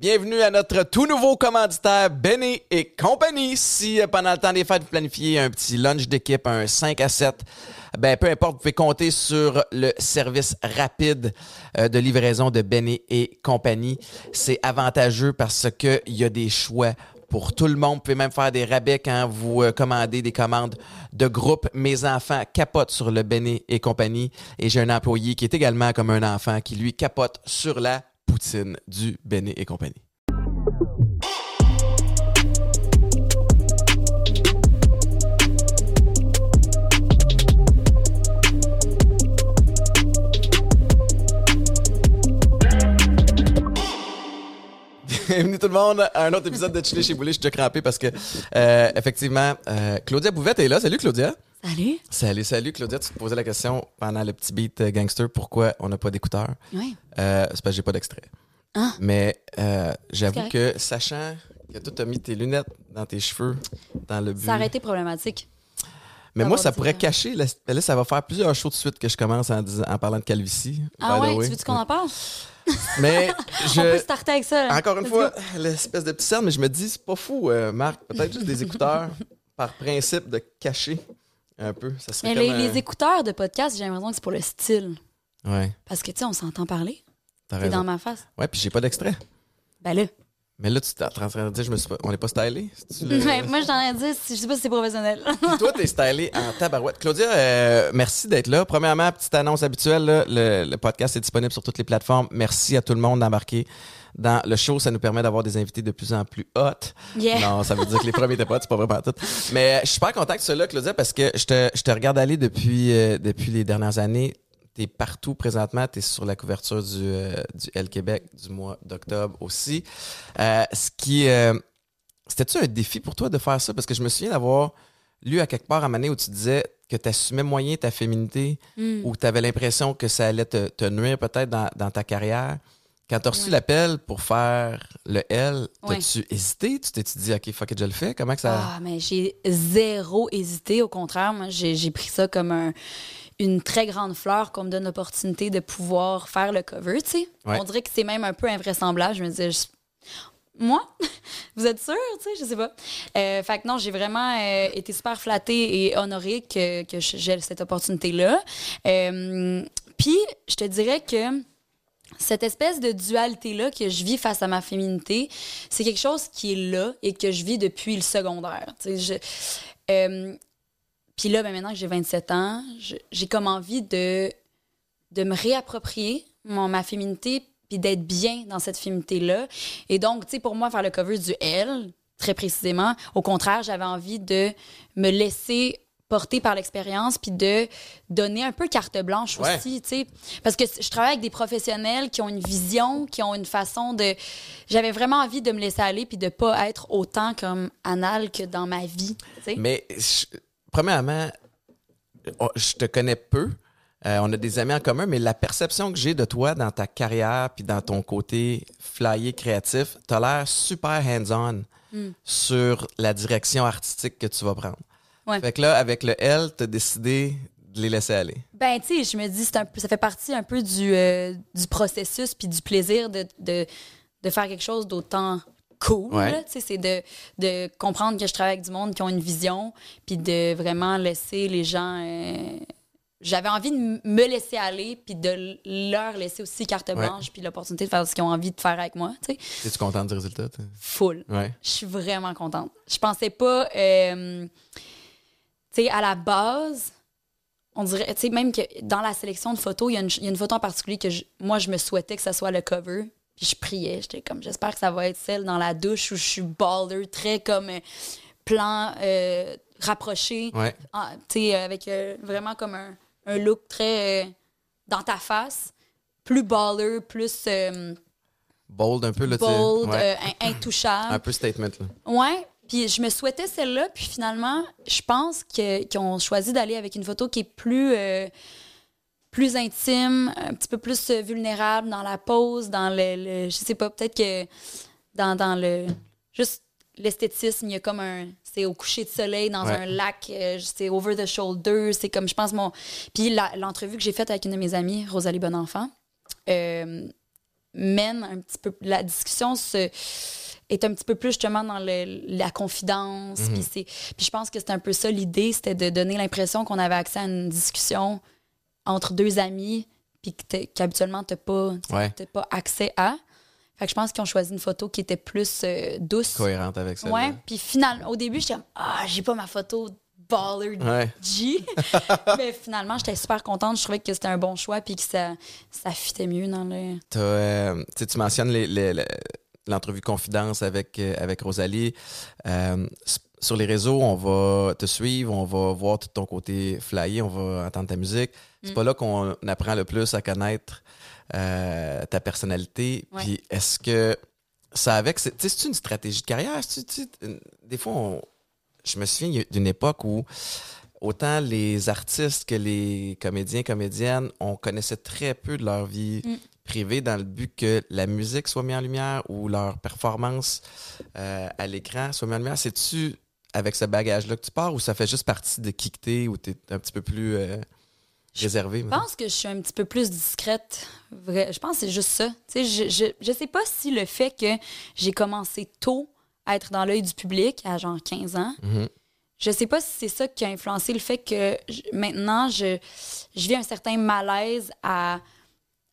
Bienvenue à notre tout nouveau commanditaire Benny et compagnie. Si euh, pendant le temps des fêtes, vous planifiez un petit lunch d'équipe, un 5 à 7, ben peu importe, vous pouvez compter sur le service rapide euh, de livraison de Benny et compagnie. C'est avantageux parce que il y a des choix pour tout le monde. Vous pouvez même faire des rabais quand vous euh, commandez des commandes de groupe. Mes enfants capotent sur le Benny et compagnie et j'ai un employé qui est également comme un enfant qui lui capote sur la poutine du Béné et compagnie. Bienvenue tout le monde à un autre épisode de Chili chez Boulet. Je suis déjà crampé parce que, euh, effectivement, euh, Claudia Bouvette est là. Salut Claudia. Salut. Salut, salut Claudia. Tu te posais la question pendant le petit beat euh, gangster pourquoi on n'a pas d'écouteurs? Oui. Euh, c'est parce que j'ai pas d'extrait. Ah. Mais euh, j'avoue que, sachant que toi, t'as mis tes lunettes dans tes cheveux, dans le but. Ça aurait été problématique. Mais moi, ça pourrait cacher. Là, là, ça va faire plusieurs shows de suite que je commence en, parlant de calvitie. Ah ouais, tu veux qu'on en parle? Mais On peut starter avec ça. là. Encore une Let's fois, l'espèce de petit cercle, mais je me dis, c'est pas fou, euh, Marc. Peut-être juste des écouteurs par principe de cacher un peu. Ça serait Mais comme les, un- les écouteurs de podcast, j'ai l'impression que c'est pour le style. Ouais, Parce que, tu sais, on s'entend parler. t'as T'es dans ma face. Ouais, puis j'ai pas d'extrait. Ben là. Mais là, tu t'es en train de dire, je me suis pas... on n'est pas stylé. C'est-tu le- Ouais, moi, je t'en ai dit, je sais pas si c'est professionnel. Puis toi, t'es stylé en tabarouette. Claudia, euh, merci d'être là. Premièrement, petite annonce habituelle, là, le, le podcast est disponible sur toutes les plateformes. Merci à tout le monde d'embarquer dans le show. Ça nous permet d'avoir des invités de plus en plus hot. Yeah. Non, ça veut dire que les premiers étaient pas hot, c'est pas vraiment tout. Mais euh, je suis super content que tu sois là, Claudia, parce que je te, je te regarde aller depuis, euh, depuis les dernières années. T'es partout présentement. T'es sur la couverture du, euh, du L Québec du mois d'octobre aussi. Euh, ce qui... euh, c'était-tu un défi pour toi de faire ça? Parce que je me souviens d'avoir lu à quelque part à donné où tu disais que tu assumais moyen ta féminité Hmm. ou tu avais l'impression que ça allait te, te nuire peut-être dans, dans ta carrière. Quand tu as reçu Ouais. l'appel pour faire le L, Ouais. t'as-tu hésité? Tu t'es dit, OK, fuck it, je le fais? Comment que ça. Ah, mais j'ai zéro hésité. Au contraire, moi, j'ai j'ai pris ça comme un- une très grande fleur qu'on me donne l'opportunité de pouvoir faire le cover, tu sais. Ouais. On dirait que c'est même un peu invraisemblable. Je me disais, je- moi? Vous êtes sûr? Tu sais, je sais pas. Euh, fait que non, j'ai vraiment euh, été super flattée et honorée que, que j'ai cette opportunité-là. Euh, Puis, je te dirais que cette espèce de dualité-là que je vis face à ma féminité, c'est quelque chose qui est là et que je vis depuis le secondaire. Euh, Puis là, ben, maintenant que j'ai 27 ans, j'ai comme envie de, de me réapproprier mon, ma féminité puis d'être bien dans cette féminité-là. Et donc, tu sais, pour moi, faire le cover du L, très précisément, au contraire, j'avais envie de me laisser porter par l'expérience puis de donner un peu carte blanche Ouais. aussi, tu sais. Parce que je travaille avec des professionnels qui ont une vision, qui ont une façon de... J'avais vraiment envie de me laisser aller puis de pas être autant comme anal que dans ma vie, tu. Mais, je- premièrement, oh, je te connais peu. Euh, on a des amis en commun, mais la perception que j'ai de toi dans ta carrière puis dans ton côté flyer créatif, t'as l'air super hands-on Hmm. sur la direction artistique que tu vas prendre. Ouais. Fait que là, avec le L, t'as décidé de les laisser aller. Ben, tu sais, je me dis, c'est un peu, ça fait partie un peu du, euh, du processus puis du plaisir de, de, de faire quelque chose d'autant cool. Ouais. c'est de, de comprendre que je travaille avec du monde qui ont une vision puis de vraiment laisser les gens. euh, J'avais envie de me laisser aller puis de leur laisser aussi carte blanche puis l'opportunité de faire ce qu'ils ont envie de faire avec moi. Tu Es-tu contente du résultat? full. Ouais. Je suis vraiment contente. Je pensais pas. euh, tu sais, à la base, on dirait. Tu sais, même que dans la sélection de photos, il y, a une- il y a une photo en particulier que je- moi, je me souhaitais que ça soit le cover. Puis je priais. J'étais comme, j'espère que ça va être celle dans la douche où je suis baller, très comme euh, plan euh, rapproché. Ouais. Ah, tu sais, avec euh, vraiment comme un, un look très dans ta face. Plus baller, plus Bold un peu, là, bold, Ouais. intouchable. Un peu statement, là. Ouais. Puis je me souhaitais celle-là, puis finalement, je pense qu'ils ont choisi d'aller avec une photo qui est plus, euh, plus intime, un petit peu plus euh, vulnérable dans la pose, dans le, le- je sais pas, peut-être que dans, dans le juste l'esthétisme, il y a comme un c'est au coucher de soleil dans Ouais. un lac, euh, c'est over the shoulder, c'est comme je pense mon puis l'entrevue que j'ai faite avec une de mes amies, Rosalie Bonenfant, euh, mène un petit peu. La discussion se, est un petit peu plus justement dans le- la confidence. Mhm. Puis c'est- puis je pense que c'était un peu ça l'idée, c'était de donner l'impression qu'on avait accès à une discussion entre deux amis, puis qu'habituellement, tu n'as pas, Ouais. pas accès à. Fait que je pense qu'ils ont choisi une photo qui était plus euh, douce. Cohérente avec ça. Ouais, puis finalement, au début, j'étais comme, ah, j'ai pas ma photo baller Ouais. G. Mais finalement, j'étais super contente. Je trouvais que c'était un bon choix puis que ça, ça fitait mieux dans le. Euh, tu mentionnes les- les- les- l'entrevue confidence avec, euh, avec Rosalie. Euh, sur les réseaux, on va te suivre, on va voir tout ton côté flyer, on va entendre ta musique. C'est Mm. pas là qu'on apprend le plus à connaître euh, ta personnalité. Ouais. Puis est-ce que ça avec, c'est, tu sais, c'est une stratégie de carrière? Des fois, on- je me souviens d'une époque où autant les artistes que les comédiens, comédiennes, on connaissait très peu de leur vie Mm. Dans le but que la musique soit mise en lumière ou leur performance euh, à l'écran soit mise en lumière? C'est-tu avec ce bagage-là que tu pars ou ça fait juste partie de qui que t'es ou t'es un petit peu plus euh, réservé? Je pense que je suis un petit peu plus discrète. Vrai. Je pense que c'est juste ça. Tu sais, je, je, je sais pas si le fait que j'ai commencé tôt à être dans l'œil du public, à genre 15 ans, Mhm. je sais pas si c'est ça qui a influencé le fait que je- maintenant, je, je vis un certain malaise à,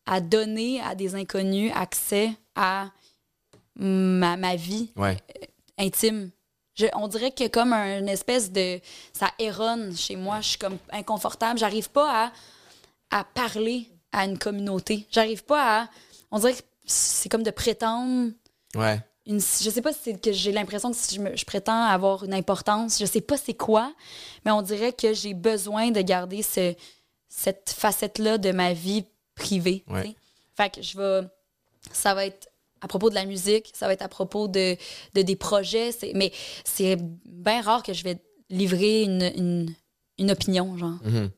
à donner à des inconnus accès à ma, ma vie Ouais. intime. Je- on dirait que comme une espèce de... Ça erronne chez moi. Je suis comme inconfortable. J'arrive pas à, à parler à une communauté. J'arrive pas à... On dirait que c'est comme de prétendre... Ouais. Une, je sais pas si c'est que j'ai l'impression que si je, me- je prétends avoir une importance, je sais pas c'est quoi, mais on dirait que j'ai besoin de garder ce, cette facette-là de ma vie Ouais. sais. Fait que je vais. Ça va être à propos de la musique, ça va être à propos de, de des projets, mais c'est bien rare que je vais livrer une, une, une opinion, genre. Mhm.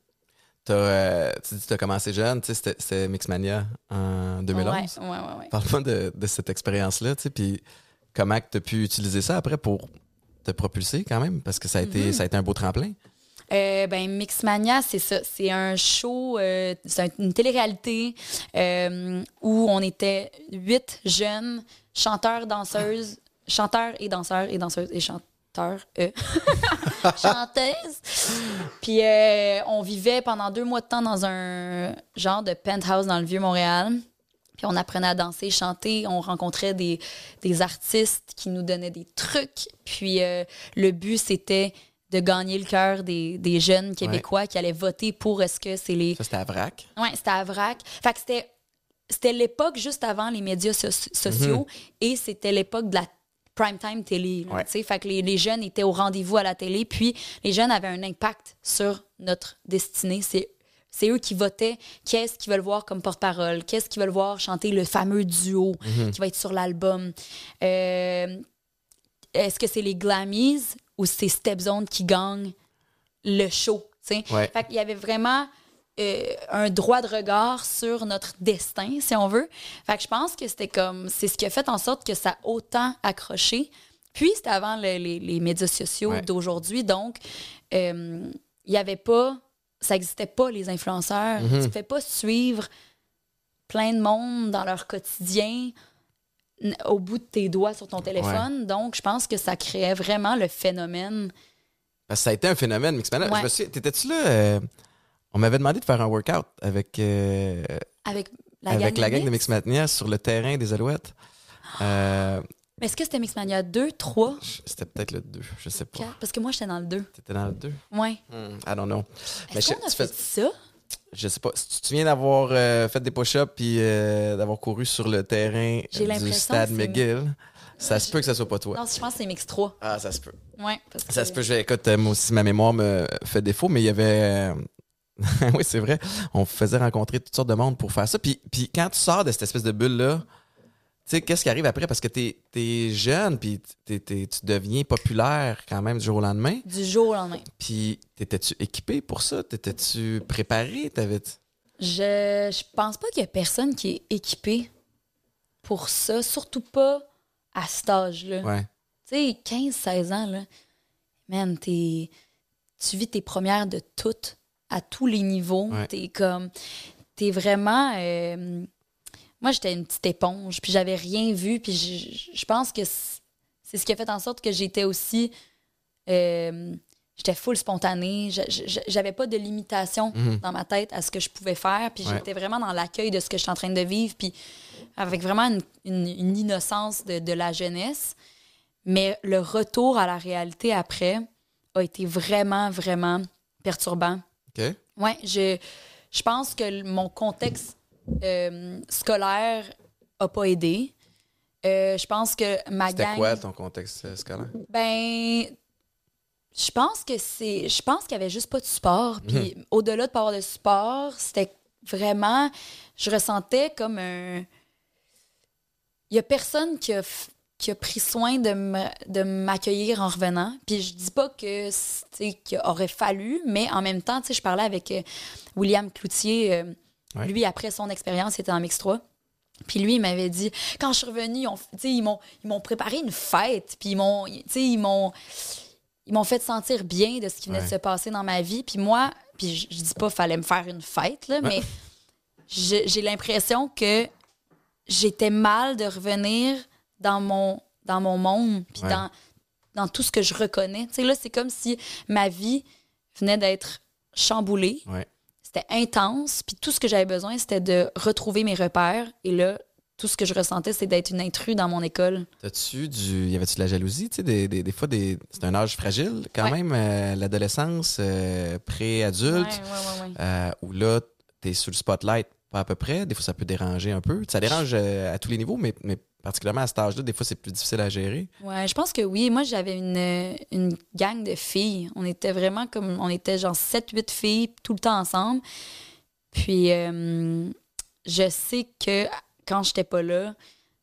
T'as, euh, tu dis que tu as commencé jeune, tu sais, c'était, Mixmania en 2011. Ouais, ouais. Parle-moi de, de cette expérience-là, tu sais, puis comment tu as pu utiliser ça après pour te propulser quand même, parce que ça a, été, Mhm. ça a été un beau tremplin. Euh, ben, Mixmania, c'est ça. C'est un show, euh, c'est un- une télé-réalité euh, où on était huit jeunes chanteurs, danseuses, chanteurs et danseurs et danseuses et chanteurs, euh, chanteuses. Puis on vivait pendant deux mois de temps dans un genre de penthouse dans le Vieux-Montréal. Puis on apprenait à danser, chanter. On rencontrait des, des artistes qui nous donnaient des trucs. Puis le but, c'était de gagner le cœur des, des jeunes Québécois qui allaient voter pour est-ce que c'est les. Ça, c'était à Vrac. Ouais, c'était à Vrac. Fait que c'était. C'était l'époque juste avant les médias so- sociaux et c'était l'époque de la primetime télé. là, Ouais. Fait que les, les jeunes étaient au rendez-vous à la télé, puis les jeunes avaient un impact sur notre destinée. C'est c'est eux qui votaient qu'est-ce qu'ils veulent voir comme porte-parole, qu'est-ce qu'ils veulent voir chanter le fameux duo qui va être sur l'album. Euh, Est-ce que c'est les Glammies? Ou c'est Stepzone qui gagnent le show? Ouais. Fait qu'il y avait vraiment euh, un droit de regard sur notre destin, si on veut. Fait que je pense que c'était comme. C'est ce qui a fait en sorte que ça a autant accroché. Puis c'était avant le- les, les médias sociaux Ouais. d'aujourd'hui. Donc, euh, il n'y avait pas. Ça n'existait pas, les influenceurs. Mhm. Tu ne fais pas suivre plein de monde dans leur quotidien au bout de tes doigts sur ton téléphone. Donc, je pense que ça créait vraiment le phénomène. Parce que ça a été un phénomène, Mixmania. Ouais. Je me souviens, t'étais-tu là? euh, on m'avait demandé de faire un workout avec, euh, Avec la avec gang la de gang de Mix? Mixmania sur le terrain des Alouettes. Euh, Mais est-ce que c'était Mixmania 2, 3, je- c'était peut-être le 2, je sais pas. 4? Parce que moi, j'étais dans le 2. T'étais dans le 2? Ouais. Hmm, I don't know. Mais Est-ce je- qu'on a tu fais- fait ça? Je sais pas. Si tu te souviens d'avoir euh, fait des push-ups puis euh, d'avoir couru sur le terrain du stade McGill, ça se peut que ça soit pas toi. Non, je pense que c'est Mix 3. Ah, ça se peut. Ouais. Parce que... Ça se peut. Je, écoute, euh, moi aussi, ma mémoire me fait défaut, mais il y avait. euh, oui, c'est vrai. On faisait rencontrer toutes sortes de monde pour faire ça. Puis, puis quand tu sors de cette espèce de bulle-là, sais, qu'est-ce qui arrive après? Parce que t'es es jeune, puis tu deviens populaire quand même du jour au lendemain. Du jour au lendemain. Puis, t'étais-tu équipé pour ça? T'étais-tu préparé? T'avais. Je, je pense pas qu'il y a personne qui est équipé pour ça, surtout pas à cet âge-là. Ouais. Tu sais, 15-16 ans, là, man, t'es, tu vis tes premières de toutes, à tous les niveaux. Ouais. T'es comme, t'es vraiment, euh, moi, j'étais une petite éponge, puis j'avais rien vu, puis je, je pense que c'est ce qui a fait en sorte que j'étais aussi. euh, j'étais full spontanée, j'avais pas de limitation dans ma tête à ce que je pouvais faire, puis Ouais. j'étais vraiment dans l'accueil de ce que je suis en train de vivre, puis avec vraiment une, une- une innocence de, de la jeunesse. Mais le retour à la réalité après a été vraiment, vraiment perturbant. OK? Ouais, je, je pense que mon contexte euh, scolaire a pas aidé. Euh, je pense que ma C'était gang. quoi ton contexte scolaire? Ben, je pense que c'est. Je pense qu'il y avait juste pas de support. Puis au-delà de pas avoir de support, c'était vraiment. Je ressentais comme un. Il y a personne qui a, f- qui a pris soin de m'accueillir en revenant. Puis je dis pas que qu'il aurait fallu, mais en même temps, tu sais, je parlais avec euh, William Cloutier. euh, Ouais. Lui, après son expérience, il était en mix 3. Puis lui, il m'avait dit, quand je suis revenue, ils, m'ont ils m'ont préparé une fête. Puis ils m'ont, ils m'ont, ils m'ont fait sentir bien de ce qui venait Ouais. de se passer dans ma vie. Puis moi, puis je, je dis pas fallait me faire une fête, là, mais j'ai l'impression que j'étais mal de revenir dans mon, dans mon monde, puis Ouais. dans, dans tout ce que je reconnais. Tu sais, là, c'est comme si ma vie venait d'être chamboulée. C'était intense, puis tout ce que j'avais besoin, c'était de retrouver mes repères. Et là, tout ce que je ressentais, c'est d'être une intrue dans mon école. T'as-tu du. Y avait-tu de la jalousie? Tu sais, des, des, des fois, des... c'est un âge fragile quand Ouais. même, euh, l'adolescence, euh, pré-adulte, Ouais, ouais, euh, où là, t'es sous le spotlight, pas à peu près. Des fois, ça peut déranger un peu. Ça dérange à tous les niveaux, mais, mais particulièrement à cet âge-là, des fois, c'est plus difficile à gérer. Ouais, je pense que oui. Moi, j'avais une, une gang de filles. On était vraiment comme. On était genre 7-8 filles tout le temps ensemble. Puis, euh, je sais que quand j'étais pas là,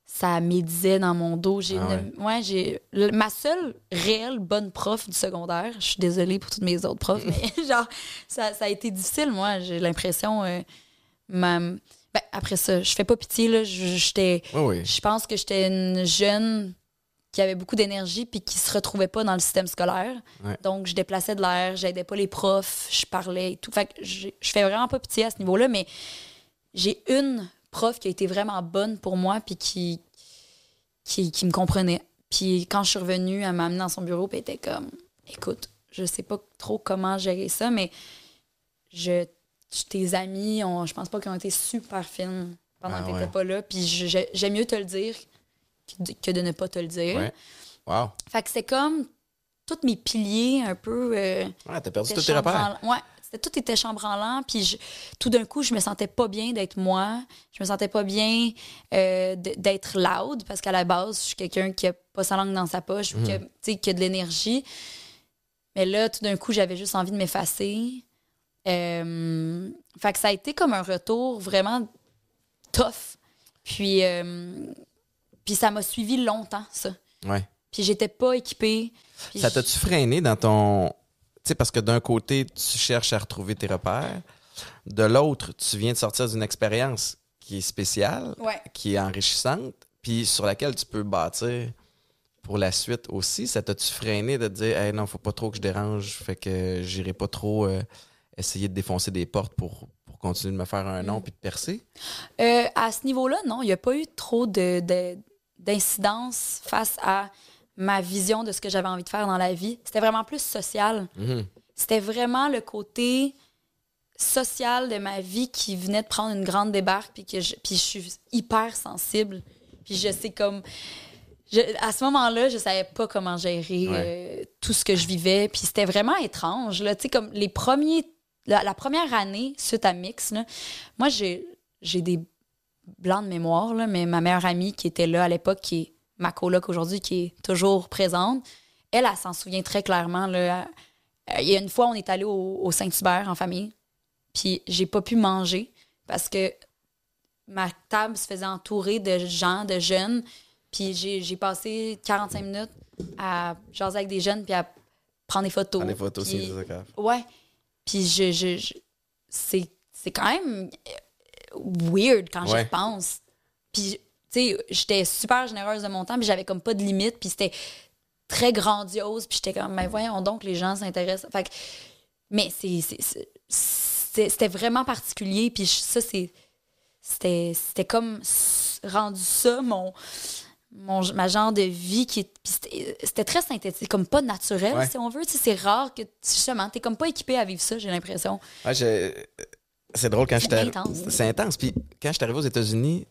ça médisait dans mon dos. J'ai Ah ouais, j'ai. Ma seule réelle bonne prof du secondaire, je suis désolée pour toutes mes autres profs, mais genre, ça, ça a été difficile, moi. J'ai l'impression. euh, ma- ben, après ça, je fais pas pitié, là. Je- J'étais. Oui, oui. Je pense que j'étais une jeune qui avait beaucoup d'énergie puis qui se retrouvait pas dans le système scolaire. Ouais. Donc, je déplaçais de l'air, j'aidais pas les profs, je parlais et tout. Fait que je fais vraiment pas pitié à ce niveau-là, mais j'ai une prof qui a été vraiment bonne pour moi puis qui, qui, qui me comprenait. Puis quand je suis revenue, elle m'a amenée dans son bureau puis elle était comme Écoute, je sais pas trop comment gérer ça, mais je, tes amis, ont, je pense pas qu'ils ont été super fines pendant Ah que t'étais ouais. pas là. Puis j'aime mieux te le dire que de, ne pas te le dire. Ouais. Wow. Fait que c'est comme tous mes piliers un peu. euh, Ouais, t'as perdu tous tes repères. Ouais, c'était tout était chambranlant. Puis je- tout d'un coup, je me sentais pas bien d'être moi. Je me sentais pas bien euh, d'être loud parce qu'à la base, je suis quelqu'un qui a pas sa langue dans sa poche ou qui a, tu sais, qui a de l'énergie. Mais là, tout d'un coup, j'avais juste envie de m'effacer. Euh, fait que ça a été comme un retour vraiment tough. Puis, euh, puis ça m'a suivi longtemps, ça. Ouais. Puis j'étais pas équipée. Ça t'a-tu freiné dans ton. Tu sais, parce que d'un côté, tu cherches à retrouver tes repères. De l'autre, tu viens de sortir d'une expérience qui est spéciale, Ouais. qui est enrichissante, puis sur laquelle tu peux bâtir pour la suite aussi. Ça t'a-tu freiné de te dire, hey, non, faut pas trop que je dérange, fait que j'irai pas trop euh, essayer de défoncer des portes pour, pour continuer de me faire un Mm. nom puis de percer? Euh, à ce niveau-là, non, il n'y a pas eu trop de, de- d'incidence face à ma vision de ce que j'avais envie de faire dans la vie. C'était vraiment plus social. Mhm. C'était vraiment le côté social de ma vie qui venait de prendre une grande débarque, puis que je, puis je suis hyper sensible. Puis je sais comme... je- à ce moment-là, je savais pas comment gérer euh, tout ce que je vivais. Puis c'était vraiment étrange. Là. Tu sais, comme les premiers... La, la première année, suite à Mix, là, moi, j'ai, j'ai des blancs de mémoire, là, mais ma meilleure amie qui était là à l'époque, qui est ma coloc aujourd'hui, qui est toujours présente, elle, elle, s'en souvient très clairement. Là. Euh, Il y a une fois, on est allé au, au Saint-Hubert en famille, puis j'ai pas pu manger parce que ma table se faisait entourer de gens, de jeunes, puis j'ai passé 45 minutes à jaser avec des jeunes, puis à prendre des photos. Prends des photos, c'est. Ouais. Puis je, je, je- c'est, c'est quand même weird quand Ouais. j'y repense. Puis, tu sais, j'étais super généreuse de mon temps, puis j'avais comme pas de limite, puis c'était très grandiose, puis j'étais comme, mais voyons donc, les gens s'intéressent. Fait que- mais c'est, c'est- c'est- c'est- c'était vraiment particulier, puis ça, c'est, c'était c'était comme rendu ça, mon, mon, ma genre de vie qui c'était très synthétique, comme pas naturel, Ouais. si on veut. C'est rare que, justement, t'es comme pas équipé à vivre ça, j'ai l'impression. Ouais, c'est drôle quand C'est j'étais. intense. C'est intense. Puis quand je suis arrivé aux États-Unis,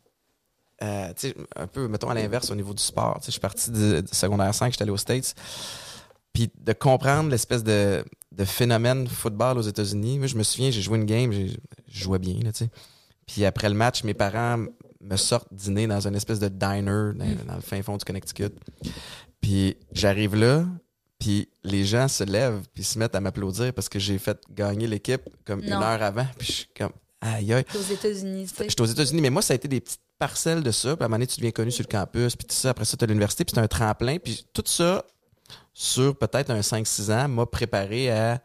euh, un peu, mettons à l'inverse au niveau du sport. Je suis parti du du secondaire 5, j'étais allé aux States. Puis de comprendre l'espèce de, de phénomène football aux États-Unis. Moi, je me souviens, j'ai joué une game, je jouais bien, là, tu sais. Puis après le match, mes parents me sortent dîner dans une espèce de diner dans, dans le fin fond du Connecticut. Puis j'arrive là, puis les gens se lèvent puis se mettent à m'applaudir parce que j'ai fait gagner l'équipe comme une heure avant. Puis je suis comme, aïe aïe. Aux États-Unis, sais. J'étais aux États-Unis, mais moi, ça a été des petites parcelles de ça. Puis à un moment donné, tu deviens connu sur le campus, puis tout ça. Après ça, tu as l'université, puis c'est un tremplin. Puis tout ça, sur peut-être un 5-6 ans, m'a préparé à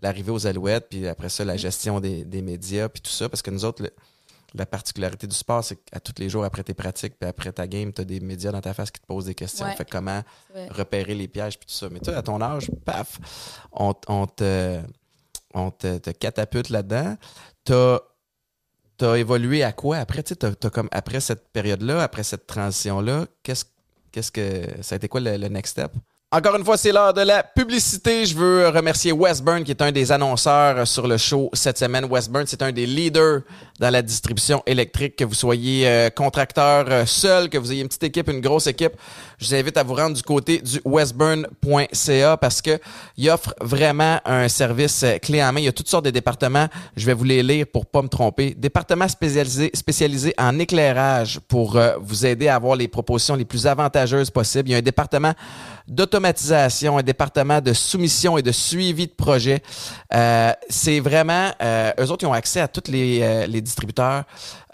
l'arrivée aux Alouettes, puis après ça, la gestion des, des médias, puis tout ça. Parce que nous autres, le- la particularité du sport, c'est qu'à tous les jours, après tes pratiques, puis après ta game, tu as des médias dans ta face qui te posent des questions. Ouais. Fait que comment repérer les pièges, puis tout ça. Mais toi, à ton âge, paf, on, on te, on te, te catapulte là-dedans. T'as as évolué à quoi après? Tu comme, après cette période-là, après cette transition-là, qu'est-ce qu'est-ce que ça a été quoi le, le next step? Encore une fois, c'est l'heure de la publicité. Je veux remercier Westburn, qui est un des annonceurs sur le show cette semaine. Westburn, c'est un des leaders dans la distribution électrique. Que vous soyez euh, contracteur euh, seul, que vous ayez une petite équipe, une grosse équipe, je vous invite à vous rendre du côté du westburn.ca parce que il offre vraiment un service euh, clé en main. Il y a toutes sortes de départements. Je vais vous les lire pour pas me tromper. Département spécialisé, spécialisé en éclairage pour euh, vous aider à avoir les propositions les plus avantageuses possibles. Il y a un département d'automatisation, un département de soumission et de suivi de projet. Euh, c'est vraiment, euh, eux autres, ils ont accès à tous les, euh, les distributeurs,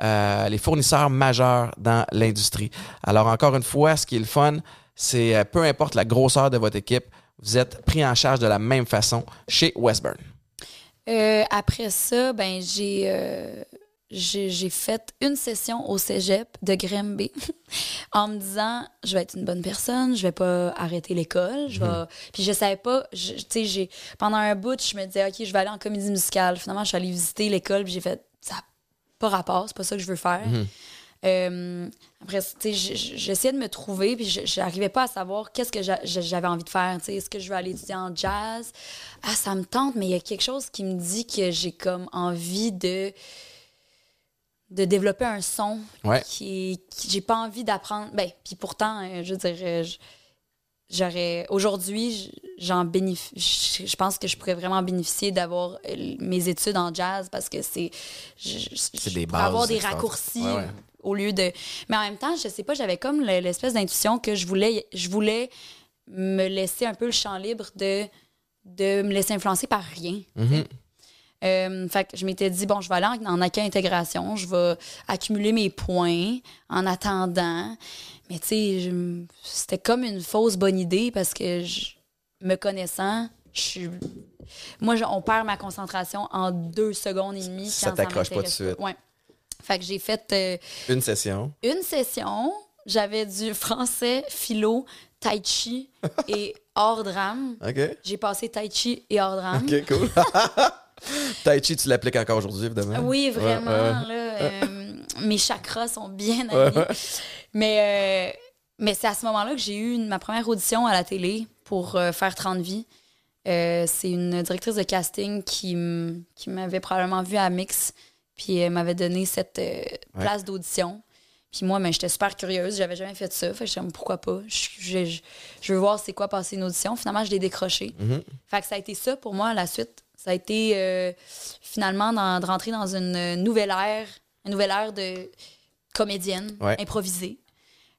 euh, les fournisseurs majeurs dans l'industrie. Alors, encore une fois, ce qui est le fun, c'est euh, peu importe la grosseur de votre équipe, vous êtes pris en charge de la même façon chez Westburn. Euh, après ça, ben j'ai j'ai fait une session au cégep de Grimby en me disant je vais être une bonne personne, je vais pas arrêter l'école, je vais puis je savais pas, tu sais j'ai pendant un bout, je me disais OK, je vais aller en comédie musicale. Finalement, je suis allée visiter l'école, puis j'ai fait ça pas rapport, c'est pas ça que je veux faire. Euh, après, tu sais, j- j- j'essayais de me trouver, puis j'arrivais pas à savoir qu'est-ce que j'a- j'avais envie de faire. tu sais. Est-ce que je veux aller étudier en jazz? Ah, ça me tente, mais il y a quelque chose qui me dit que j'ai comme envie de de développer un son Ouais. qui, qui j'ai pas envie d'apprendre. Ben, puis pourtant, euh, je veux dire, euh, je- j'aurais aujourd'hui, j'en bénéficie. Je pense que je pourrais vraiment bénéficier d'avoir euh, mes études en jazz parce que c'est C'est des bases avoir des raccourcis Ouais, ouais. au lieu de. Mais en même temps, je sais pas, j'avais comme le- l'espèce d'intuition que je voulais, je voulais me laisser un peu le champ libre de de me laisser influencer par rien. Mhm. Euh, fait que je m'étais dit, bon, je vais aller en, en accueil intégration, je vais accumuler mes points en attendant. Mais tu sais, c'était comme une fausse bonne idée parce que je, me connaissant, je suis. Moi, je- on perd ma concentration en deux secondes et demie. Ça t'accroche pas tout de suite. Ouais. Fait que j'ai fait euh, Une session. une session. J'avais du français, philo, tai chi et hors drame. OK. J'ai passé tai chi et hors drame. OK, cool. tai Chi, tu l'appliques encore aujourd'hui, évidemment. Oui, Ouais, vraiment. ouais. là, euh, mes chakras sont bien alignés. Mais, euh, mais c'est à ce moment-là que j'ai eu une- ma première audition à la télé pour euh, faire 30 vies. Euh, c'est une directrice de casting qui, qui m'avait probablement vue à Mix, puis elle m'avait donné cette place d'audition. Puis moi, ben, j'étais super curieuse, j'avais jamais fait ça. Fait que comme, pourquoi pas? Je, je- je- je veux voir c'est quoi passer une audition. Finalement, je l'ai décroché. Mhm. Fait que ça a été ça pour moi, la suite. Ça a été euh, finalement dans- de rentrer dans une nouvelle ère, une nouvelle ère de comédienne Ouais. improvisée.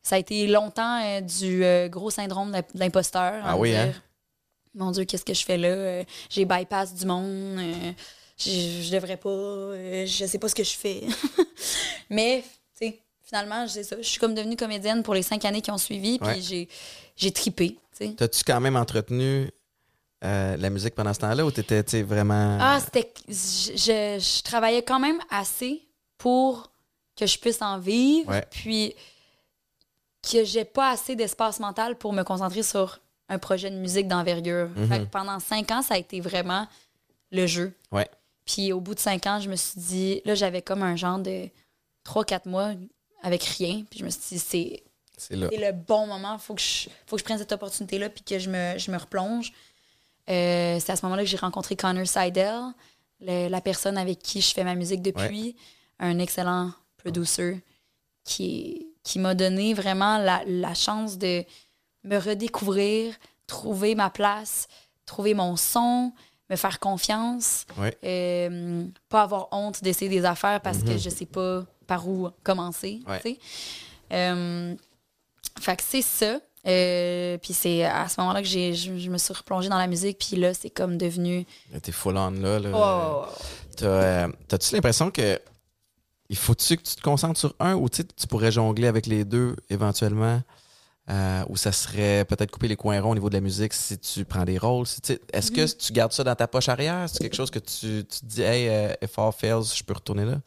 Ça a été longtemps euh, du euh, gros syndrome de l'imposteur. Ah oui, hein? dire, Mon Dieu, qu'est-ce que je fais là? Euh, J'ai bypass du monde. je, je devrais pas. je sais pas ce que je fais. Mais, tu sais, finalement, ça. Je suis comme devenue comédienne pour les cinq années qui ont suivi. Puis Ouais. j'ai, j'ai tripé. T'as-tu quand même entretenu euh, la musique pendant ce temps-là ou t'étais vraiment. Ah, c'était. Je, je- je travaillais quand même assez pour que je puisse en vivre. Ouais. Puis que j'ai pas assez d'espace mental pour me concentrer sur un projet de musique d'envergure. Mhm. Pendant cinq ans, ça a été vraiment le jeu. Ouais. Puis au bout de cinq ans, je me suis dit, là, j'avais comme un genre de 3-4 mois avec rien. Puis je me suis dit, c'est C'est le bon moment. Faut que je, faut que je prenne cette opportunité-là puis que je me, je me replonge. Euh, c'est à ce moment-là que j'ai rencontré Connor Seidel, le- la personne avec qui je fais ma musique depuis, un excellent producer qui, qui m'a donné vraiment la, la chance de me redécouvrir, trouver ma place, trouver mon son, me faire confiance, Ouais. euh, pas avoir honte d'essayer des affaires parce que Mhm. je sais pas par où commencer. Ouais. tu. Euh, fait que c'est ça. Euh, puis c'est à ce moment-là que j'ai, je, je me suis replongée dans la musique. Puis là, c'est comme devenu. T'es full on là. là. Oh, T'as, euh, T'as-tu l'impression que il faut-tu que tu te concentres sur un ou tu pourrais jongler avec les deux éventuellement? Euh, ou ça serait peut-être couper les coins ronds au niveau de la musique si tu prends des rôles? si Est-ce que Mm-hmm. tu gardes ça dans ta poche arrière? C'est quelque chose que tu, tu te dis, hey, euh, if all fails, je peux retourner là?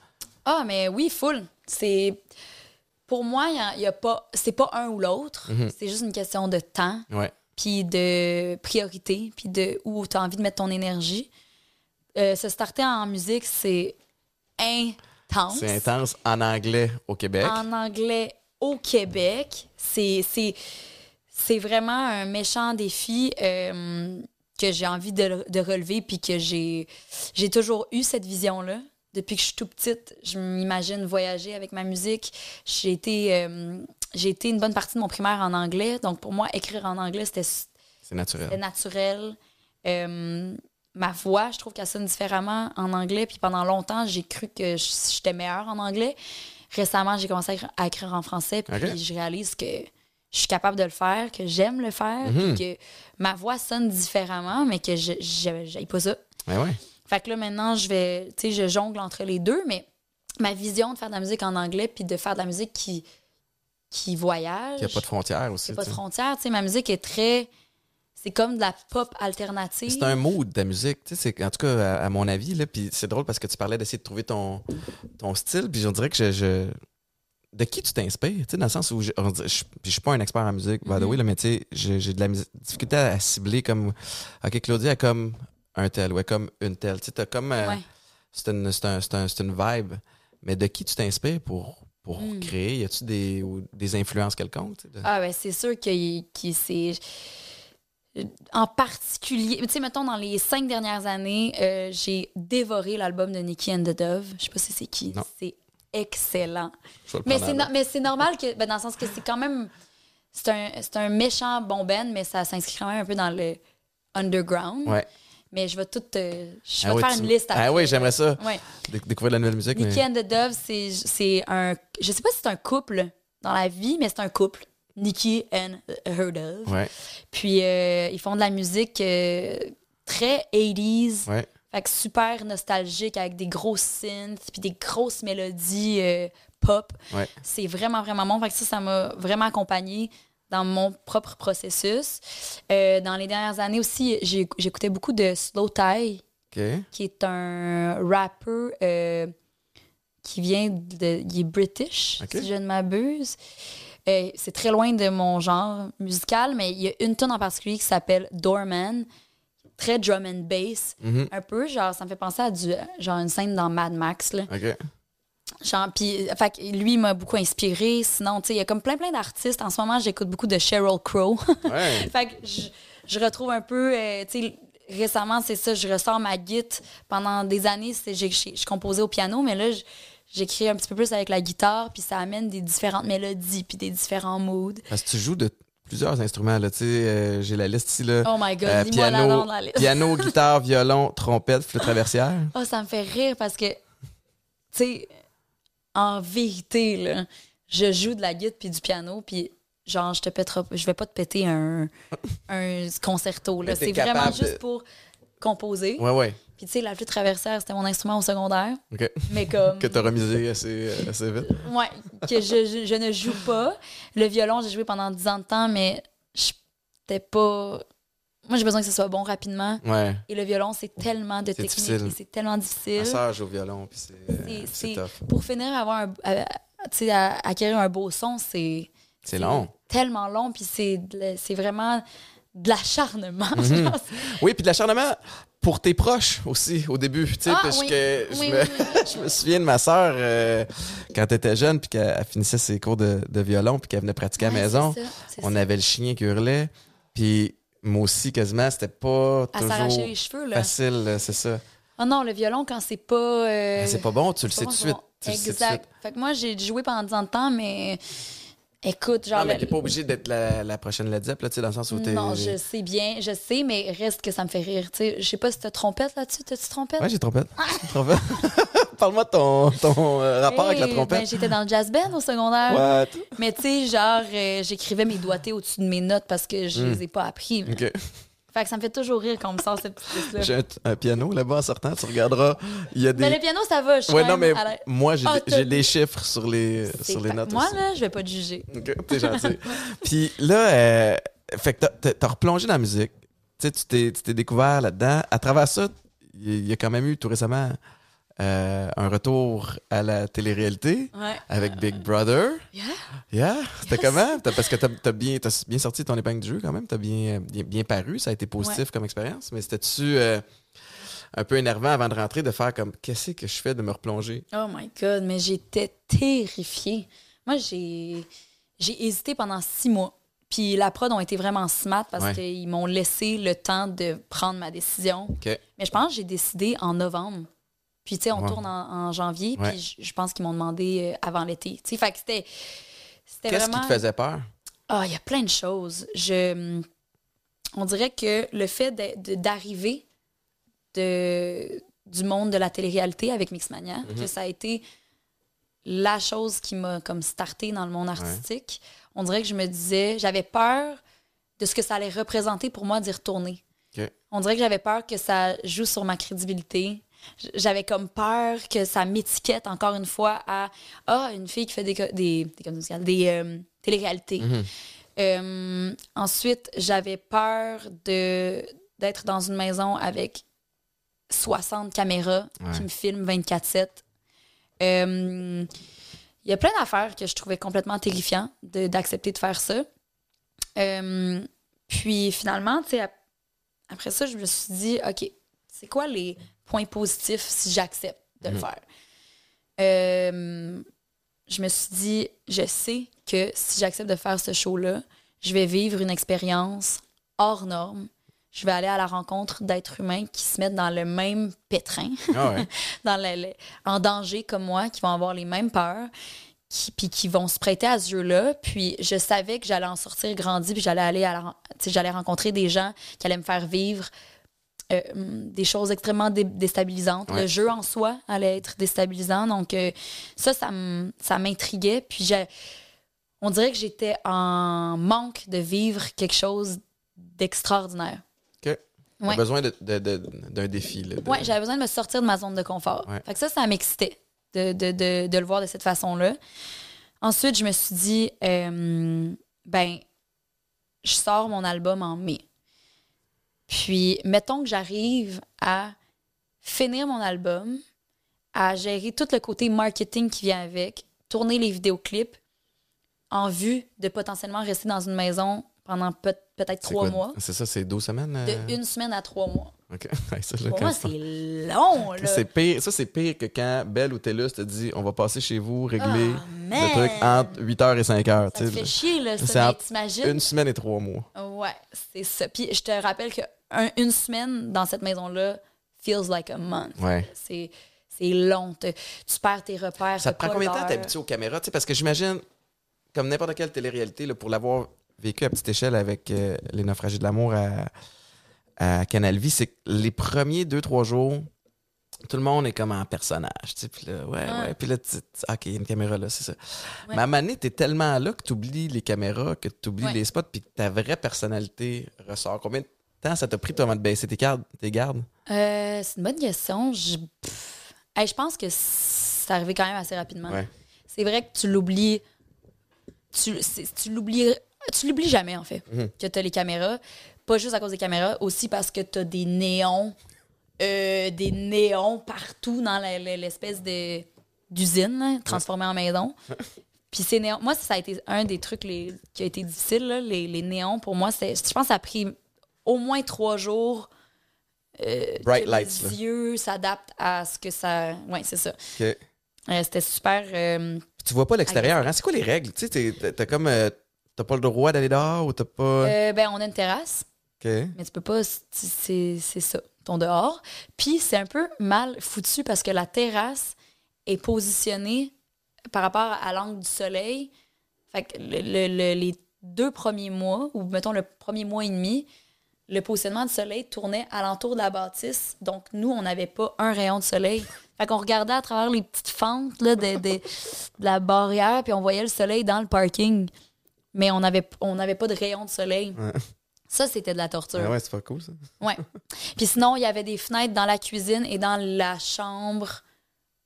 Ah, mais oui, full. C'est. Pour moi, il y a, il y a pas. C'est pas un ou l'autre. Mhm. C'est juste une question de temps, Ouais. puis de priorité, puis de où tu as envie de mettre ton énergie. Euh, se starter en musique, c'est intense. C'est intense en anglais au Québec. En anglais au Québec, c'est vraiment un méchant défi euh, que j'ai envie de, de relever puis que j'ai toujours eu cette vision là depuis que je suis tout petite. Je m'imagine voyager avec ma musique. J'ai été euh, été une bonne partie de mon primaire en anglais, donc pour moi écrire en anglais c'était C'est c'était naturel. naturel. Euh, ma voix, je trouve qu'elle sonne différemment en anglais. Puis pendant longtemps, j'ai cru que j'étais meilleure en anglais. Récemment, j'ai commencé à écrire, en français. Puis je réalise que je suis capable de le faire, que j'aime le faire, Mhm. puis que ma voix sonne différemment, mais que je j'aille pas ça. Mais ouais. Fait que là, maintenant, je vais, tu sais, je jongle entre les deux, mais ma vision de faire de la musique en anglais, puis de faire de la musique qui, qui voyage. Il n'y a pas de frontières aussi. C'est pas de tu sais. frontières. Tu sais, ma musique est très. C'est comme de la pop alternative. C'est un mood ta musique, tu sais, c'est- en tout cas à, à mon avis là, puis c'est drôle parce que tu parlais d'essayer de trouver ton ton style, puis on dirait que je, je- de qui tu t'inspires, tu sais, dans le sens où je, dirait- je, suis pas un expert en musique, by the Mhm. way, là, mais tu sais, j'ai j'ai de la difficulté à, à cibler comme, ok, Claudia est comme un tel, ouais, comme une telle, tu sais, t'as comme, euh, Ouais. c'est une, c'est un- c'est un- c'est une vibe, mais de qui tu t'inspires pour pour Mm. créer, y a-tu des ou des influences quelconques, de- Ah, ben, c'est sûr qu'il qu'il- c'est. En particulier, tu sais, mettons, dans les cinq dernières années, euh, j'ai dévoré l'album de Nicky and the Dove. Je sais pas si c'est qui. C'est excellent. Vais Mais c'est, en no- note. mais c'est normal que, ben, dans le sens que c'est quand même. C'est un, c'est un méchant bon ben, mais ça s'inscrit quand même un peu dans le underground. Ouais. Mais je vais tout. euh, je vais Ah te ouais, faire tu- une liste Ah après. oui, j'aimerais ça. Ouais. Dé- découvrir la nouvelle musique. Nicky mais... and the Dove, c'est, c'est un. Je sais pas si c'est un couple dans la vie, mais c'est un couple. Nicky and Dove. Ouais, Puis euh, ils font de la musique euh, très 80s. ouais. Fait que super nostalgique avec des grosses synths puis des grosses mélodies euh, pop. Ouais. C'est vraiment, vraiment bon. Fait que ça, ça m'a vraiment accompagné dans mon propre processus. Dans les dernières années aussi, j'écoutais beaucoup de Slow Tie, qui est un rappeur qui vient de. Il est british, si je ne m'abuse. Euh, c'est très loin de mon genre musical, mais il y a une tune en particulier qui s'appelle Doorman, très drum and bass, Mhm. un peu, genre, ça me fait penser à du, genre une scène dans Mad Max, là. OK. Genre, puis, fait lui il m'a beaucoup inspiré. Sinon, tu sais, il y a comme plein, plein d'artistes. En ce moment, j'écoute beaucoup de Sheryl Crow. Ouais. fait que je, je retrouve un peu, euh, tu sais, récemment, c'est ça, je ressors ma guitare. Pendant des années, je composais au piano, mais là, je- j'écris un petit peu plus avec la guitare, puis ça amène des différentes mélodies, puis des différents moods. Parce que tu joues de plusieurs instruments. Là. Tu sais, euh, j'ai la liste ici. Là. Oh my God, Euh, lis-moi la piano, dans la liste. piano, guitare, violon, trompette, flûte traversière. Oh, ça me fait rire parce que, tu sais, en vérité, là, je joue de la guitare puis du piano, puis genre, je te pèterai je vais pas te péter un, un concerto. là. C'est vraiment juste pour composer. Ouais, ouais. Puis, tu sais, la flûte traversière, c'était mon instrument au secondaire. OK. Mais comme. Que t'as remisé assez, euh, assez vite. Ouais, que je, je, je ne joue pas. Le violon, j'ai joué pendant 10 ans de temps, mais j'étais pas. Moi, j'ai besoin que ce soit bon rapidement. Ouais. Et le violon, c'est tellement de C'est technique c'est tellement difficile. Sœur joue au violon, puis c'est, euh, pour finir, avoir un, à- à- tu sais, à- acquérir un beau son, c'est C'est long. tellement long, puis c'est vraiment de l'acharnement. Mhm. genre. Oui, puis de l'acharnement pour tes proches aussi, au début. Tu sais, Ah, parce oui. que je, Oui, me, oui, je me souviens de ma sœur euh, quand elle était jeune, puis qu'elle elle finissait ses cours de, de violon, puis qu'elle venait pratiquer à la maison. ça, On ça. avait le chien qui hurlait, puis moi aussi, quasiment, c'était pas À toujours s'arracher les cheveux, là. facile, c'est ça. Oh non, le violon, quand c'est pas. euh, Mais c'est pas bon, tu le sais tout de suite. bon. Exact. Fait que moi, j'ai joué pendant 10 ans de temps, mais. Écoute, genre. Non, mais t'es pas obligé d'être la, la prochaine Led Zepp, là, tu sais, dans le sens où t'es... Non, je sais bien, je sais, mais reste que ça me fait rire. Tu sais, je sais pas si t'as trompette là-dessus. T'as-tu trompette? Ouais, j'ai trompette. Trompette. Parle-moi de ton, ton euh, rapport avec la Hey, trompette. ben, J'étais dans le jazz band au secondaire. What? Mais tu sais, genre, euh, j'écrivais mes doigtés au-dessus de mes notes parce que je Hmm. les ai pas appris. OK. Fait que ça me fait toujours rire quand on me sort cette petite J'ai là un, un piano là-bas en sortant, tu regarderas. Il y a des. Mais le piano, ça va. Je ouais, non, mais moi, j'ai Ah, des- j'ai chiffres sur les, sur les notes Moi, aussi. là, je vais pas te juger. T'es gentil. Puis là, euh, fait que t'as- replongé dans la musique. Tu sais, tu t'es tu t'es découvert là-dedans. À travers ça, il y a quand même eu tout récemment euh, un retour à la télé-réalité Ouais. avec Big Brother. Yeah. Yeah, c'était comment? Parce que t'as as bien, bien sorti ton épingle du jeu quand même, t'as bien, bien, bien paru, ça a été positif comme expérience, mais c'était-tu euh, un peu énervant avant de rentrer de faire comme qu'est-ce que je fais de me replonger? Oh my God, mais j'étais terrifiée. Moi, j'ai hésité pendant six mois. Puis la prod ont été vraiment smart parce Ouais. qu'ils m'ont laissé le temps de prendre ma décision. Mais je pense que j'ai décidé en novembre. Puis, tu sais, on Ouais. tourne en, en janvier. Ouais. Puis, je- pense qu'ils m'ont demandé euh, avant l'été. Tu sais, fait que c'était. Qu'est-ce vraiment. qui te faisait peur? Ah, il y a plein de choses. Je, on dirait que le fait d'arriver de, du monde de la télé-réalité avec Mixmania, Mhm. que ça a été la chose qui m'a comme starté dans le monde artistique. On dirait que je me disais, j'avais peur de ce que ça allait représenter pour moi d'y retourner. On dirait que j'avais peur que ça joue sur ma crédibilité. J'avais comme peur que ça m'étiquette encore une fois à ah une fille qui fait des des des, euh, téléréalités. Mhm. Euh, ensuite, j'avais peur de d'être dans une maison avec 60 caméras Ouais. qui me filment 24/7. Euh, Il y a plein d'affaires que je trouvais complètement terrifiant d'accepter de, faire ça. Euh, puis finalement, tu sais, ap- après ça, je me suis dit, OK, c'est quoi les points positifs si j'accepte de le Mhm. faire? Euh, je me suis dit, je sais que si j'accepte de faire ce show-là, je vais vivre une expérience hors norme. Je vais aller à la rencontre d'êtres humains qui se mettent dans le même pétrin, Ah ouais. dans le- le- en danger comme moi, qui vont avoir les mêmes peurs, qui, puis qui vont se prêter à ce jeu-là. Puis je savais que j'allais en sortir grandi, puis j'allais aller à j'allais rencontrer des gens qui allaient me faire vivre euh, des choses extrêmement dé- déstabilisantes. Ouais. Le jeu en soi allait être déstabilisant. Donc euh, ça, ça m'intriguait. Puis on dirait que j'étais en manque de vivre quelque chose d'extraordinaire. OK. Ouais. besoin d'un défi. De- Ouais, j'avais besoin de me sortir de ma zone de confort. Ouais. Fait que ça, ça m'excitait de, de, de, de le voir de cette façon-là. Ensuite, je me suis dit, euh, ben, je sors mon album en mai. Puis, mettons que j'arrive à finir mon album, à gérer tout le côté marketing qui vient avec, tourner les vidéoclips en vue de potentiellement rester dans une maison pendant peut- peut-être trois quoi? mois, C'est ça, c'est 12 semaines? euh? de une semaine à trois mois. OK. Ouais, ça, là, Pour moi, c'est long, là. C'est pire, ça, c'est pire que quand Belle ou Tellus te dit on va passer chez vous, régler Ah, le truc entre 8h et 5h. Ça te fait chier, là, C'est ça. Mais t'imagines? Une semaine et trois mois. Ouais, c'est ça. Puis je te rappelle que un- une semaine dans cette maison-là feels like a month. Ouais. C'est c'est long. Te- tu perds tes repères. Ça t'as te prend pas combien de temps l'heure. t'habituer aux caméras? Tu sais, parce que j'imagine, comme n'importe quelle télé-réalité, là, pour l'avoir vécu à petite échelle avec euh, Les Naufragés de l'amour à, à Canal Vie, c'est que les premiers deux, trois jours, tout le monde est comme en personnage. Tu sais, puis là, ouais, Ah. ouais. Puis là, tu- OK, il y a une caméra là, c'est ça. Ouais. Mais à un donné, t'es tellement là que tu oublies les caméras, que tu oublies Ouais. les spots, puis que ta vraie personnalité ressort. Combien de temps ça t'a pris, toi, avant de baisser tes gardes? Tes gardes? Euh, c'est une bonne question. Je. Hey, je pense que c'est arrivé quand même assez rapidement. Ouais. C'est vrai que tu l'oublies. Tu, tu l'oublies. Tu l'oublies jamais, en fait, Mhm. que tu as les caméras. Pas juste à cause des caméras, aussi parce que tu as des néons. euh, des néons partout dans l'espèce de d'usine transformée en maison. Puis ces néons, moi ça a été un des trucs les- qui a été difficile là, les, les néons pour moi c'est je pense que ça a pris au moins trois jours euh, Bright que lights, les yeux s'adaptent à ce que ça. Ouais, c'est ça. OK. Euh, C'était super. euh, Tu vois pas l'extérieur, hein? C'est quoi les règles? Tu sais, t'as t'as comme. T'as pas le droit d'aller dehors ou t'as pas. ben, on a une terrasse, Mais tu peux pas. C'est ça, ton dehors. Puis c'est un peu mal foutu parce que la terrasse est positionnée par rapport à l'angle du soleil. Fait que le- le- le- les deux premiers mois, ou mettons le premier mois et demi, le positionnement du soleil tournait alentour de la bâtisse. Donc, nous, on n'avait pas un rayon de soleil. Fait qu'on regardait à travers les petites fentes là, de, de- de la barrière, puis on voyait le soleil dans le parking. Mais on n'avait on n'avait pas de rayon de soleil. Ouais. Ça, c'était de la torture. Ah ouais, c'est pas cool, ça. Ouais. Puis sinon, il y avait des fenêtres dans la cuisine et dans la chambre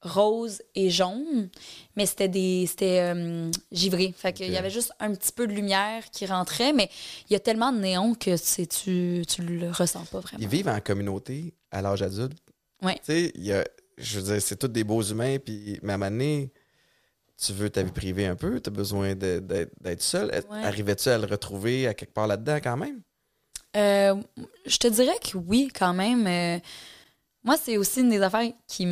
rose et jaune, mais c'était des c'était euh, givré. Fait qu'il Ok. y avait juste un petit peu de lumière qui rentrait, mais il y a tellement de néon que c'est tu tu le ressens pas vraiment. Ils vivent en communauté à l'âge adulte. Ouais. Tu sais, il y a. Je veux dire, c'est tous des beaux humains, puis. Mais à un moment donné, tu veux ta vie privée un peu, tu as besoin d'être seul. Ouais. Arrivais-tu à le retrouver à quelque part là-dedans quand même? Euh, je te dirais que oui, quand même. Euh, moi, c'est aussi une des affaires qui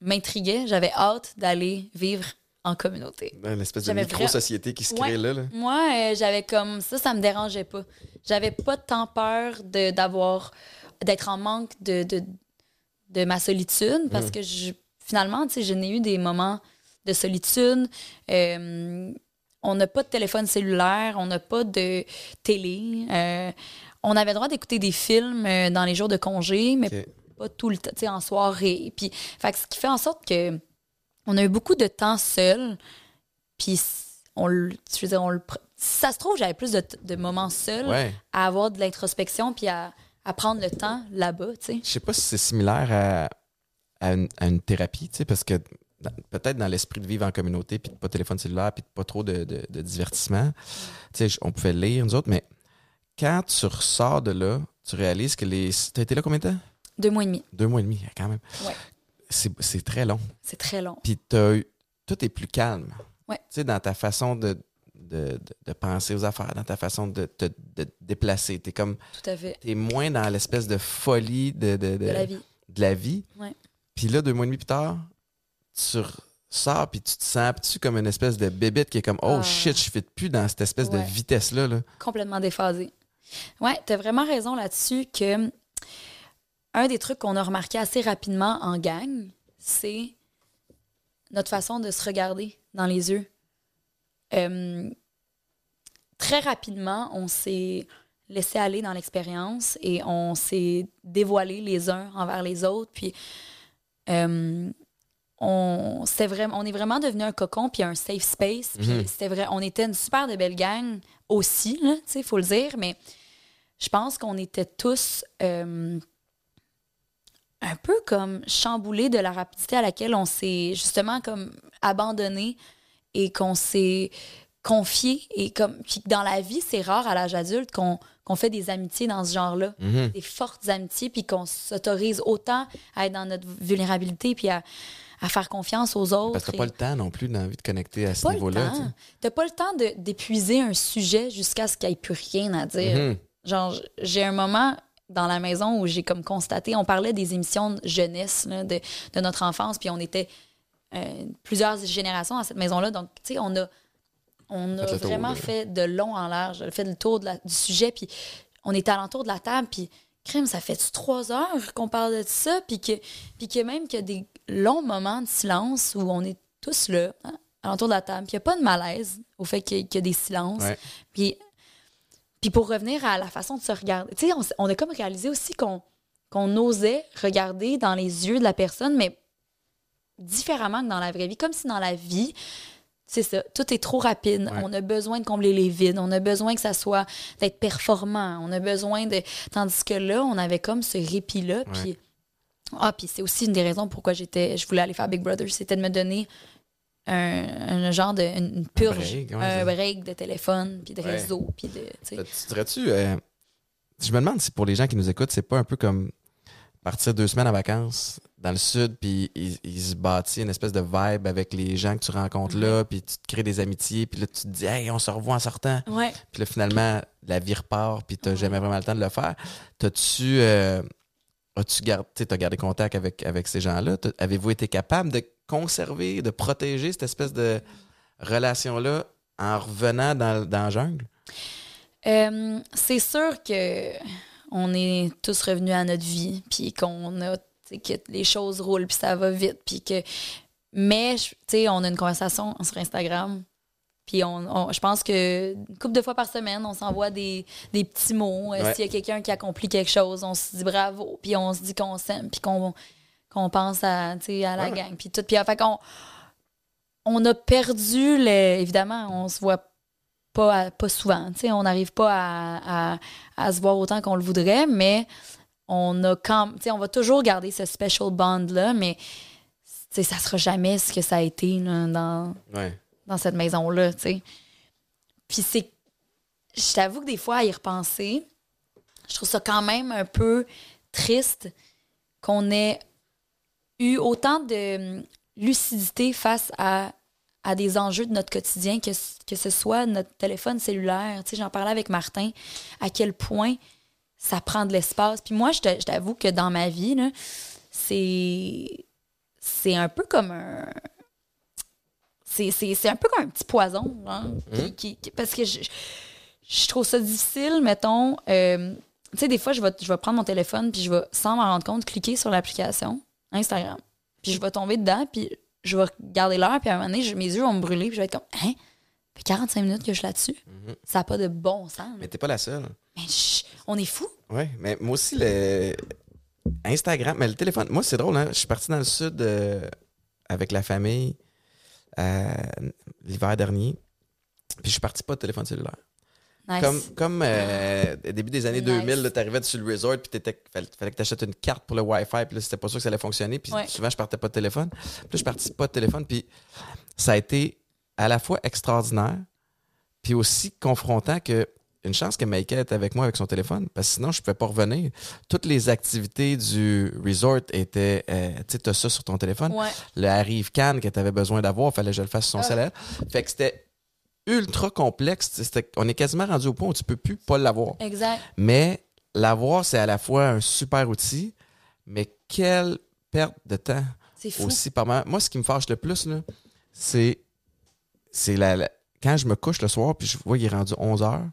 m'intriguait. J'avais hâte d'aller vivre en communauté. Dans l'espèce de micro-société qui se Ouais. crée là. là. Moi, euh, j'avais comme ça, ça me dérangeait pas. J'avais pas tant peur d'avoir d'être en manque de, de, de ma solitude parce Mm. que je, finalement, tu sais, je n'ai eu des moments de solitude. Euh, on n'a pas de téléphone cellulaire, on n'a pas de télé. Euh, on avait le droit d'écouter des films euh, dans les jours de congé, mais pas tout le temps, tu sais, en soirée. Puis, fait que ce qui fait en sorte que on a eu beaucoup de temps seul. Puis, on, le- je veux dire, on le, si ça se trouve, j'avais plus de, moments seuls Ouais. à avoir de l'introspection puis à, à prendre le temps là-bas, tu sais. Je sais pas si c'est similaire à, à, une, à une thérapie, tu sais, parce que peut-être dans l'esprit de vivre en communauté, puis de pas de téléphone cellulaire, puis de pas trop de, de- de divertissement, tu sais, on pouvait lire, nous autres, mais quand tu ressors de là, tu réalises que les. T'as été là combien de temps? Deux mois et demi. Deux mois et demi, quand même. Ouais. C'est très long. C'est très long. Puis tout est plus calme. Ouais. Tu sais, dans ta façon de, de, de- penser aux affaires, dans ta façon de te déplacer. T'es comme. Tout à fait. T'es moins dans l'espèce de folie de, de, de- De la vie. de la vie. Ouais. Puis là, deux mois et demi plus tard, tu sors puis tu te sens tu comme une espèce de bébête qui est comme oh Ah. shit, je fit plus dans cette espèce de Ouais. vitesse-là. Là. Complètement déphasé. Ouais, t'as vraiment raison là-dessus que un des trucs qu'on a remarqué assez rapidement en gang, c'est notre façon de se regarder dans les yeux. Euh, très rapidement, on s'est laissé aller dans l'expérience et on s'est dévoilé les uns envers les autres. Puis, euh, on, c'était vraiment, on est vraiment devenu un cocon puis un safe space. Puis Mhm. c'était vrai, on était une super de belle gang aussi, tu sais, faut le dire, mais je pense qu'on était tous euh, un peu comme chamboulés de la rapidité à laquelle on s'est justement comme abandonné et qu'on s'est confié et comme puis dans la vie c'est rare à l'âge adulte qu'on qu'on fait des amitiés dans ce genre-là Mhm. des fortes amitiés puis qu'on s'autorise autant à être dans notre vulnérabilité puis à, à faire confiance aux autres Parce que t'as pas le temps non plus d'envie de connecter à ce niveau-là. T'as pas le temps d'épuiser un sujet jusqu'à ce qu'il n'y ait plus rien à dire. Mhm. Genre, j'ai un moment dans la maison où j'ai comme constaté, on parlait des émissions de jeunesse là, de, de notre enfance, puis on était euh, plusieurs générations à cette maison-là. Donc, tu sais, on a, on a Fait tour, vraiment fait de long en large, fait le tour de la- du sujet, puis on était alentour de la table, puis crime, ça fait-tu trois heures qu'on parle de ça, puis que, puis que même qu'il y a des longs moments de silence où on est tous là, hein, alentour de la table, puis il n'y a pas de malaise au fait qu'il y, y a des silences. Puis, puis pour revenir à la façon de se regarder, tu sais, on, a comme réalisé aussi qu'on qu'on osait regarder dans les yeux de la personne, mais différemment que dans la vraie vie. Comme si dans la vie, c'est ça, tout est trop rapide. Ouais. On a besoin de combler les vides. On a besoin que ça soit d'être performant. On a besoin de. Tandis que là, on avait comme ce répit-là. Puis. Ah, puis c'est aussi une des raisons pourquoi j'étais, je voulais aller faire Big Brother, c'était de me donner un, un genre de une purge, break, ouais, un break de téléphone, puis de Ouais. réseau, puis de. tu. Tu dirais-tu, euh, je me demande si pour les gens qui nous écoutent, c'est pas un peu comme partir deux semaines en vacances dans le sud, puis ils, ils se bâtissent une espèce de vibe avec les gens que tu rencontres là, puis tu te crées des amitiés, puis là tu te dis, hey, on se revoit en sortant. Ouais. Puis là, finalement, la vie repart, puis t'as jamais vraiment le temps de le faire. T'as-tu euh, as-tu gardé, as gardé contact avec, avec ces gens-là? Avez-vous été capable de conserver, de protéger cette espèce de relation-là en revenant dans, dans la jungle? Euh, c'est sûr que on est tous revenus à notre vie, puis qu'on a, que les choses roulent, puis ça va vite, puis que. Mais, tu sais, on a une conversation sur Instagram, puis on, on- je pense que une couple de fois par semaine, on s'envoie des, des petits mots. Euh, Ouais. S'il y a quelqu'un qui accomplit quelque chose, on se dit bravo, puis on se dit qu'on s'aime, puis qu'on qu'on pense à, à la Ouais. gang, puis tout. Puis, fait qu'on on a perdu, le, évidemment, on se voit pas, à- pas souvent. on n'arrive pas à, à- à se voir autant qu'on le voudrait, mais on a quand on va toujours garder ce special bond-là, mais ça sera jamais ce que ça a été là, dans, Ouais. dans cette maison-là. Puis c'est. Je t'avoue que des fois, à y repenser, je trouve ça quand même un peu triste qu'on ait eu autant de hum, lucidité face à, à des enjeux de notre quotidien, que, que ce soit notre téléphone cellulaire. Tu sais, J'en parlais avec Martin, à quel point ça prend de l'espace. Puis moi, je t'avoue que dans ma vie, c'est c'est un peu comme un c'est, un peu comme un petit poison hein, qui- qui- qui- parce que je, je trouve ça difficile mettons euh, tu sais des fois je vais, je vais prendre mon téléphone puis je vais sans m'en rendre compte cliquer sur l'application Instagram puis je vais tomber dedans puis je vais regarder l'heure puis à un moment donné je- mes yeux vont me brûler puis je vais être comme hein? Ça fait 45 minutes que je suis là-dessus ça n'a pas de bon sens. Mais t'es pas la seule. mais chut, on est fou Oui, mais moi aussi, le Instagram, mais le téléphone, moi, c'est drôle, hein? Je suis parti dans le sud euh, avec la famille euh, l'hiver dernier, puis je suis parti pas de téléphone cellulaire. Nice Comme, comme euh, au début des années Nice. 2000, tu arrivais sur le resort, puis t'étais- fallait, fallait que tu achètes une carte pour le Wi-Fi, puis là, c'était pas sûr que ça allait fonctionner, puis Ouais. souvent, je partais pas de téléphone. Puis là, je parti pas de téléphone, puis ça a été à la fois extraordinaire, puis aussi confrontant que une chance que Michael était avec moi avec son téléphone, parce que sinon, je pouvais pas revenir. Toutes les activités du resort étaient, euh, tu sais, ça sur ton téléphone. ouais Le Arrive Cannes que tu avais besoin d'avoir, fallait que je le fasse sur son Ah. salaire. Fait que c'était ultra complexe. On est quasiment rendu au point où tu peux plus pas l'avoir. exact Mais l'avoir, c'est à la fois un super outil, mais quelle perte de temps c'est fou aussi par. Moi, ce qui me fâche le plus, c'est, la, la- quand je me couche le soir puis je vois qu'il est rendu 11 heures,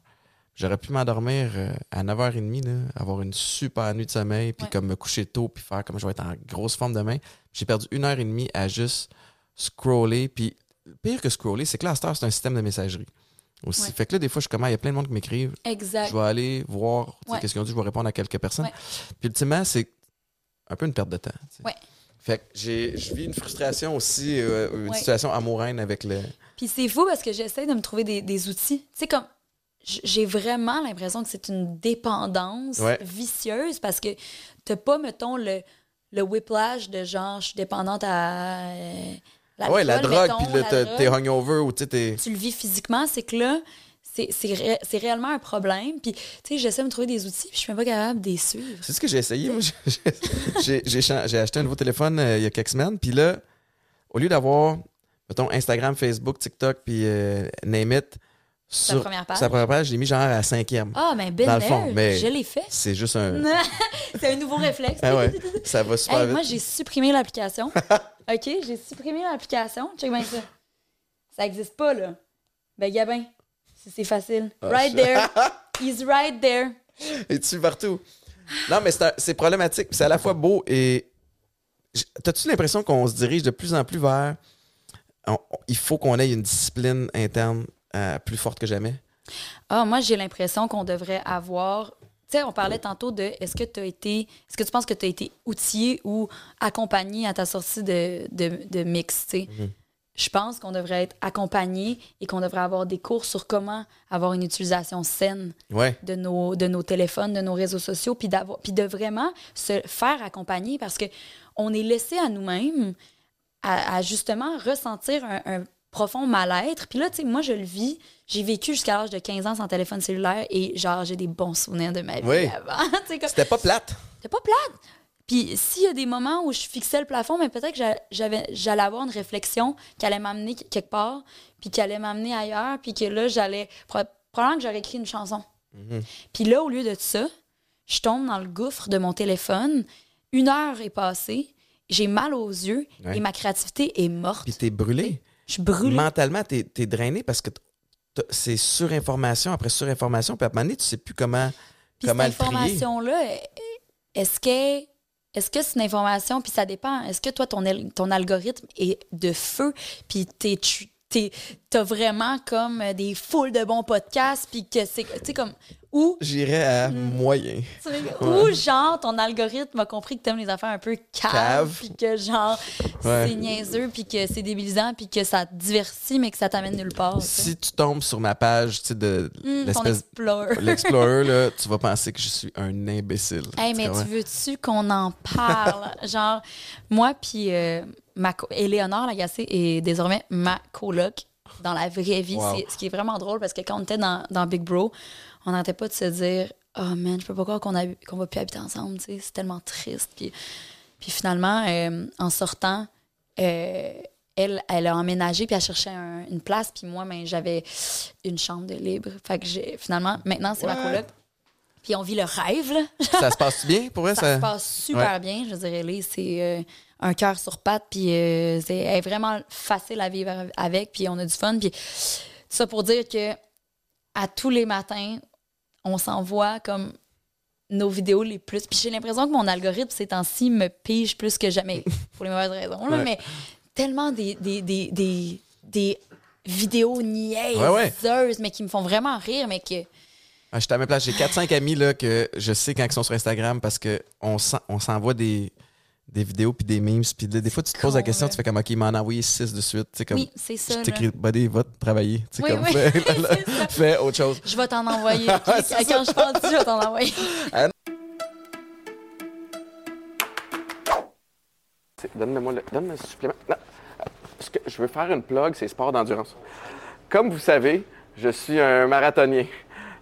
j'aurais pu m'endormir euh, à 9h30, là, avoir une super nuit de sommeil, puis Ouais. comme me coucher tôt, puis faire comme je vais être en grosse forme demain. J'ai perdu une heure et demie à juste scroller. Puis pire que scroller, c'est que là, c'est un système de messagerie. Aussi. Ouais. Fait que là, des fois, je suis comment, il y a plein de monde qui m'écrivent. exact Je vais aller voir Ouais. qu'est-ce qu'ils ont dit, je vais répondre à quelques personnes. Ouais. Puis ultimement, c'est un peu une perte de temps. tu sais. Ouais. Fait que j'ai, je vis une frustration aussi, euh, une situation amoureuse avec le. Puis c'est fou parce que j'essaie de me trouver des, des outils. Tu sais, comme j'ai vraiment l'impression que c'est une dépendance vicieuse parce que t'as pas, mettons, le, le whiplash de genre, je suis dépendante à. euh, ouais, la drogue, puis là, la drogue. t'es hungover ou tu. Tu le vis physiquement, c'est que là, c'est ré- réellement un problème. Puis, tu sais, j'essaie de me trouver des outils, puis je suis même pas capable de les suivre. C'est ce que j'ai essayé. j'ai acheté un nouveau téléphone euh, il y a quelques semaines, puis là, au lieu d'avoir, mettons, Instagram, Facebook, TikTok, puis euh, Name It, sur première page? sa première page, je l'ai mis genre à cinquième. Ah, mais belle Dans le fond, mère, mais- je l'ai fait. C'est juste un. c'est un nouveau réflexe. Ah ouais, ça va super Hey, vite. moi, j'ai supprimé l'application. OK, j'ai supprimé l'application. Check bien ça. Ça n'existe pas, là. Ben, Gabin, c'est c'est facile. Ah, right je- there. He's right there. Et tu partout? Non, mais c'est problématique. C'est à la fois beau et. T'as-tu l'impression qu'on se dirige de plus en plus vers. on- il faut qu'on ait une discipline interne euh, plus forte que jamais? Ah, moi, j'ai l'impression qu'on devrait avoir. Tu sais, on parlait tantôt de est-ce que tu as été. Est-ce que tu penses que tu as été outillé ou accompagné à ta sortie de, de, de mix, tu sais? Je pense qu'on devrait être accompagné et qu'on devrait avoir des cours sur comment avoir une utilisation saine Ouais. de nos, de nos téléphones, de nos réseaux sociaux, puis, de vraiment se faire accompagner parce que on est laissé à nous-mêmes à, à justement ressentir un, un profond mal-être. Puis là, tu sais, moi, je le vis. J'ai vécu jusqu'à l'âge de 15 ans sans téléphone cellulaire et genre, j'ai des bons souvenirs de ma vie Oui. avant. Comme- C'était pas plate. c'est pas plate. Puis s'il y a des moments où je fixais le plafond, mais peut-être que j'a- j'avais, j'allais avoir une réflexion qui allait m'amener quelque part, puis qui allait m'amener ailleurs, puis que là, j'allais. pro- Probablement que j'aurais écrit une chanson. Puis là, au lieu de ça, je tombe dans le gouffre de mon téléphone. une heure est passée, j'ai mal aux yeux Ouais. et ma créativité est morte. Puis t'es brûlé. Je suis brûlée. Mentalement, t'es es drainé parce que c'est surinformation après surinformation. Puis à un moment donné, tu sais plus comment, Puis comment cette information-là, est-ce que est-ce que c'est une information, puis ça dépend, est-ce que toi, ton, ton algorithme est de feu, puis t'es, tu- t'es- t'as vraiment comme des foules de bons podcasts, puis que c'est, tu sais, comme, ou, J'irais à Mm. moyen. ou genre, ton algorithme a compris que t'aimes les affaires un peu Cave. caves, puis que genre, Ouais. c'est niaiseux, puis que c'est débilisant, puis que ça te divertit, mais que ça t'amène nulle part. Si tu tombes sur ma page tu sais, de ton l'espèce Explorer. l'Explorer, là, tu vas penser que je suis un imbécile. Hey, mais tu veux-tu qu'on en parle? Genre, moi, puis euh, ma co- Éléonore Lagacé est désormais ma coloc dans la vraie vie. Wow. Ce qui est vraiment drôle parce que quand on était dans, dans Big Bro, on n'arrêtait pas de se dire Oh man, je peux pas croire qu'on qu'on va plus habiter ensemble. C'est tellement triste. Puis, puis finalement, euh, en sortant, euh, elle, elle a emménagé puis elle cherchait un- une place. Puis moi, ben, j'avais une chambre de libre. Fait que j'ai, finalement, maintenant, c'est ma coloc. Puis on vit le rêve, là. Ça se passe bien? Pour vrai? Ça, Ça, se passe super Ouais. bien. Je dirais, Ellie, c'est euh, un cœur sur patte, puis euh, c'est elle est vraiment facile à vivre avec, puis on a du fun. Puis ça pour dire que à tous les matins, on s'envoie comme nos vidéos les plus. Puis j'ai l'impression que mon algorithme ces temps-ci me pige plus que jamais, pour les mauvaises raisons. là, Ouais. mais tellement des, des, des, des, des vidéos niaiseuses, Ouais, ouais. mais qui me font vraiment rire, mais que. Ah, je suis à la même place. J'ai 4-5 amis là, que je sais quand ils sont sur Instagram parce qu'on s'en- on s'envoie des, des vidéos puis des memes. Puis des fois, tu te poses la question, tu fais comme, OK, il m'en a envoyé 6 de suite. Tu sais, comme, Oui, c'est ça. je là. t'écris, buddy, va te travailler. Tu sais, Oui, comme, oui, fais, autre chose. Je vais t'en envoyer. Quand je pense je vais t'en envoyer. Donne-moi le, donne le supplément. Non. Ce que je veux faire une plug, c'est sport d'endurance. Comme vous savez, je suis un marathonien.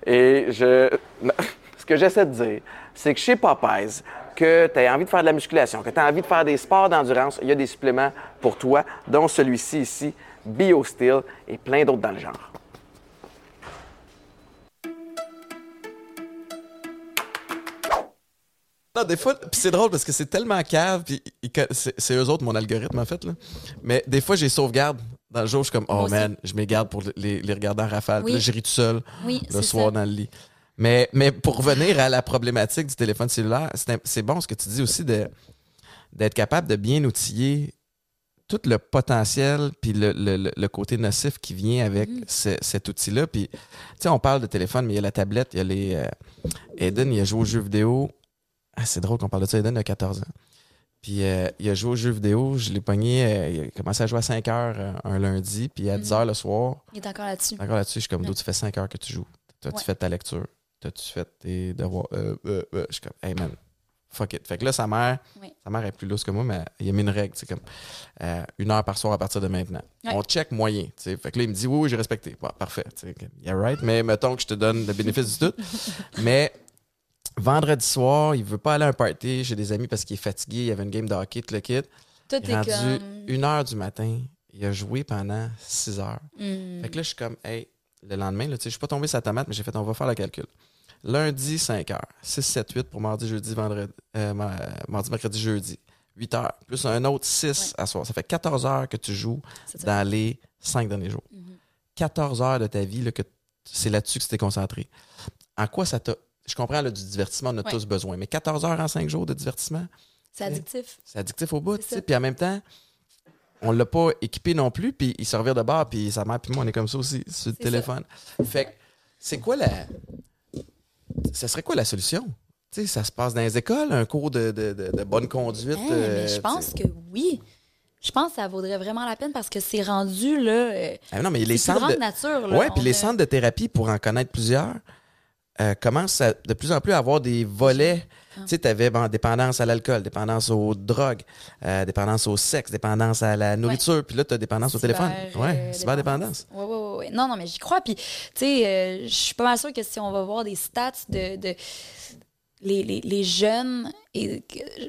Et je. non, Ce que j'essaie de dire, c'est que chez Popeyes, que tu as envie de faire de la musculation, que tu as envie de faire des sports d'endurance, il y a des suppléments pour toi, dont celui-ci ici, BioSteel, et plein d'autres dans le genre. Non, des fois, puis c'est drôle parce que c'est tellement cave, puis c'est eux autres, mon algorithme, en fait. Là. Mais des fois, j'ai sauvegarde. Dans le jour, je suis comme, oh Moi aussi. man, je me garde pour les, les regarder en rafale. Oui. là, je ris tout seul Oui, le soir ça. dans le lit. Mais, mais pour revenir à la problématique du téléphone cellulaire, c'est bon ce que tu dis aussi de d'être capable de bien outiller tout le potentiel puis le, le- le- côté nocif qui vient avec Mm. ce- cet outil-là. Puis, tu sais, on parle de téléphone, mais il y a la tablette, il y a les... euh, Eden, il a joué aux jeux vidéo. Ah, c'est drôle qu'on parle de ça. Eden a 14 ans. Puis, euh, il a joué aux jeux vidéo. Je l'ai pogné. euh, il a commencé à jouer à 5 heures euh, un lundi. Puis, à Mm. 10 heures le soir, Il est encore là-dessus. encore là-dessus, je suis comme, d'où tu fais 5 heures que tu joues. T'as-tu Ouais. fait ta lecture? T'as-tu fait tes devoirs? Euh, euh, euh. Je suis comme, hey man, fuck it. Fait que là, sa mère, Oui. sa mère est plus lousse que moi, mais il a mis une règle, c'est comme euh, une heure par soir à partir de maintenant. On check moyen. tu sais. Fait que là, il me dit, oui, oui, j'ai respecté. Bon, parfait. tu sais, Yeah, right. Mais mettons que je te donne le bénéfice du doute. mais vendredi soir, il veut pas aller à un party chez des amis parce qu'il est fatigué. Il y avait une game de hockey, tout le kit. Il est rendu comme. une heure du matin. Il a joué pendant six heures. Hmm. Fait que là, je suis comme, hey, le lendemain, je suis pas tombé sur la tomate, mais j'ai fait, on va faire le calcul. Lundi, 5 heures. 6, 7, 8 pour mardi, jeudi, vendredi, euh, ma- mardi, mercredi, jeudi. 8 heures. Plus un autre 6 à soir. Ça fait 14 heures que tu joues dans les 5 derniers jours. Mhm. 14 heures de ta vie, là, que c'est là-dessus que tu t'es concentré. En quoi ça t'a. Je comprends, là, du divertissement, on a Ouais. tous besoin. Mais 14 heures en 5 jours de divertissement, C'est addictif. c'est addictif au bout, tu sais. Puis en même temps, on l'a pas équipé non plus, puis il se revient de bord, puis sa mère puis moi, on est comme ça aussi, sur le téléphone. Fait que, c'est quoi la... Ça serait quoi la solution? Tu sais, ça se passe dans les écoles, un cours de, de- de- de bonne conduite. Hein, euh, je pense que oui. Je pense que ça vaudrait vraiment la peine parce que c'est rendu, là. euh, Ah non, mais les centres... De... nature. Ouais, puis les a- centres de thérapie, pour en connaître plusieurs, euh, commencent à- de plus en plus à avoir des volets. Ah. Tu sais, tu avais dépendance à l'alcool, dépendance aux drogues, euh, dépendance au sexe, dépendance à la nourriture, puis là, tu as dépendance au téléphone. Euh, cyberdépendance. Oui, oui, Non, non, mais j'y crois. Puis, tu sais, euh, je suis pas mal sûre que si on va voir des stats de. de les, les, les jeunes, et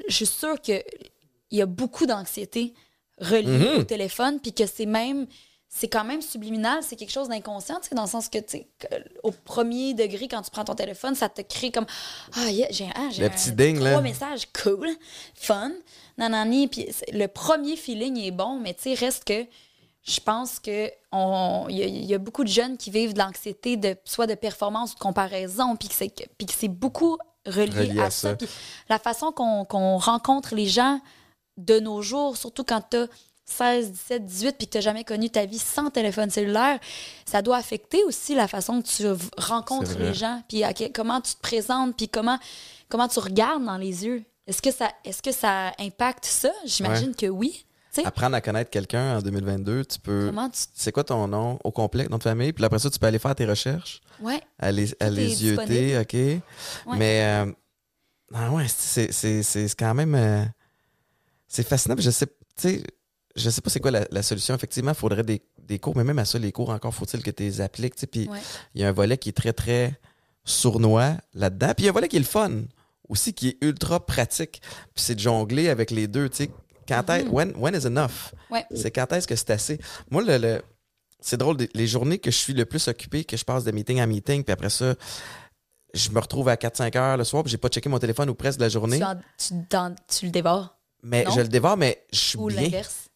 je suis sûre qu'il y a beaucoup d'anxiété reliée Mhm. au téléphone, puis que c'est même. c'est quand même subliminal, c'est quelque chose d'inconscient, tu sais, dans le sens que, tu sais, au premier degré, quand tu prends ton téléphone, ça te crée comme Ah, yeah, j'ai ah, un- petit ding, là. trois messages cool, fun, nanani, puis le premier feeling est bon, mais tu sais, reste que je pense que il y, a- il y a beaucoup de jeunes qui vivent de l'anxiété de soit de performance ou de comparaison, puis que c'est que- puis que c'est beaucoup relié, Relié à à, ça. ça. Puis la façon qu'on rencontre les gens de nos jours, surtout quand tu as 16, 17, 18, puis que tu n'as jamais connu ta vie sans téléphone cellulaire, ça doit affecter aussi la façon que tu rencontres les gens, puis comment tu te présentes, puis comment, comment tu regardes dans les yeux. Est-ce que, ça, est que ça impacte ça? J'imagine que oui. Apprendre à connaître quelqu'un en 2022, tu peux. comment tu. C'est quoi ton nom au complet, nom de famille? Puis après ça, tu peux aller faire tes recherches, Ouais. aller, aller yeuter, OK? Mais, euh, ah ouais, c'est, c'est, c'est c'est quand même. euh, c'est fascinant. Je sais, tu sais, je sais pas c'est quoi la, la solution. Effectivement, il faudrait des, des cours, mais même à ça, les cours, encore faut-il que tu les appliques. Puis Ouais. il y a un volet qui est très, très sournois là-dedans. Puis il y a un volet qui est le fun aussi, qui est ultra pratique. Puis c'est de jongler avec les deux. Tu sais, quand est- when, when is enough? Ouais. C'est quand est-ce que c'est assez? Moi, le, le- c'est drôle, les journées que je suis le plus occupé, que je passe de meeting à meeting, puis après ça, je me retrouve à 4-5 heures le soir, puis j'ai pas checké mon téléphone ou presque de la journée. Tu, en- tu, dans- tu le dévores? Mais non? je le dévore, mais je suis Ou bien.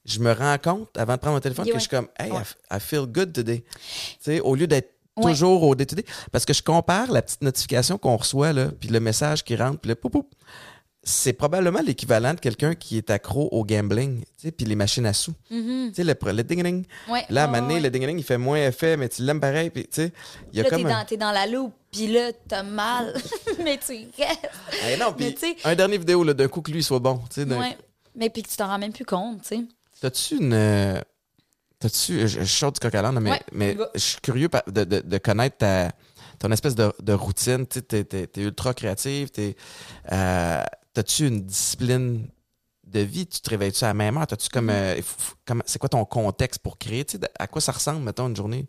Je me rends compte avant de prendre mon téléphone que ouais. je suis comme, hey, I Ouais. f- I, feel good today. Tu sais, au lieu d'être Ouais. toujours au day-to-day. Parce que je compare la petite notification qu'on reçoit, là, puis le message qui rentre, puis le pou, pou. C'est probablement l'équivalent de quelqu'un qui est accro au gambling, tu sais, puis les machines à sous. Mhm. Tu sais, le, le ding-ding. Ouais. Là, à moment donné, ouais. le ding-ding, il fait moins effet, mais tu l'aimes pareil. Puis, tu sais, il y a Là, t'es un- dans, t'es dans la loupe, puis là, t'as mal, mais tu restes. Eh non, Mais tu un dernier vidéo, là, d'un coup que lui soit bon. Tu Ouais. Mais puis que tu t'en rends même plus compte, tu sais. T'as-tu une. euh, T'as-tu. Je, je sors du coq à mais, Ouais, mais je suis curieux de, de- de connaître ta, ton espèce de, de routine. Tu t'es ultra créative. T'es, euh, t'as-tu une discipline de vie? Tu te réveilles-tu à la même heure? T'as-tu comme. euh, c'est quoi ton contexte pour créer? À quoi ça ressemble, mettons, une journée?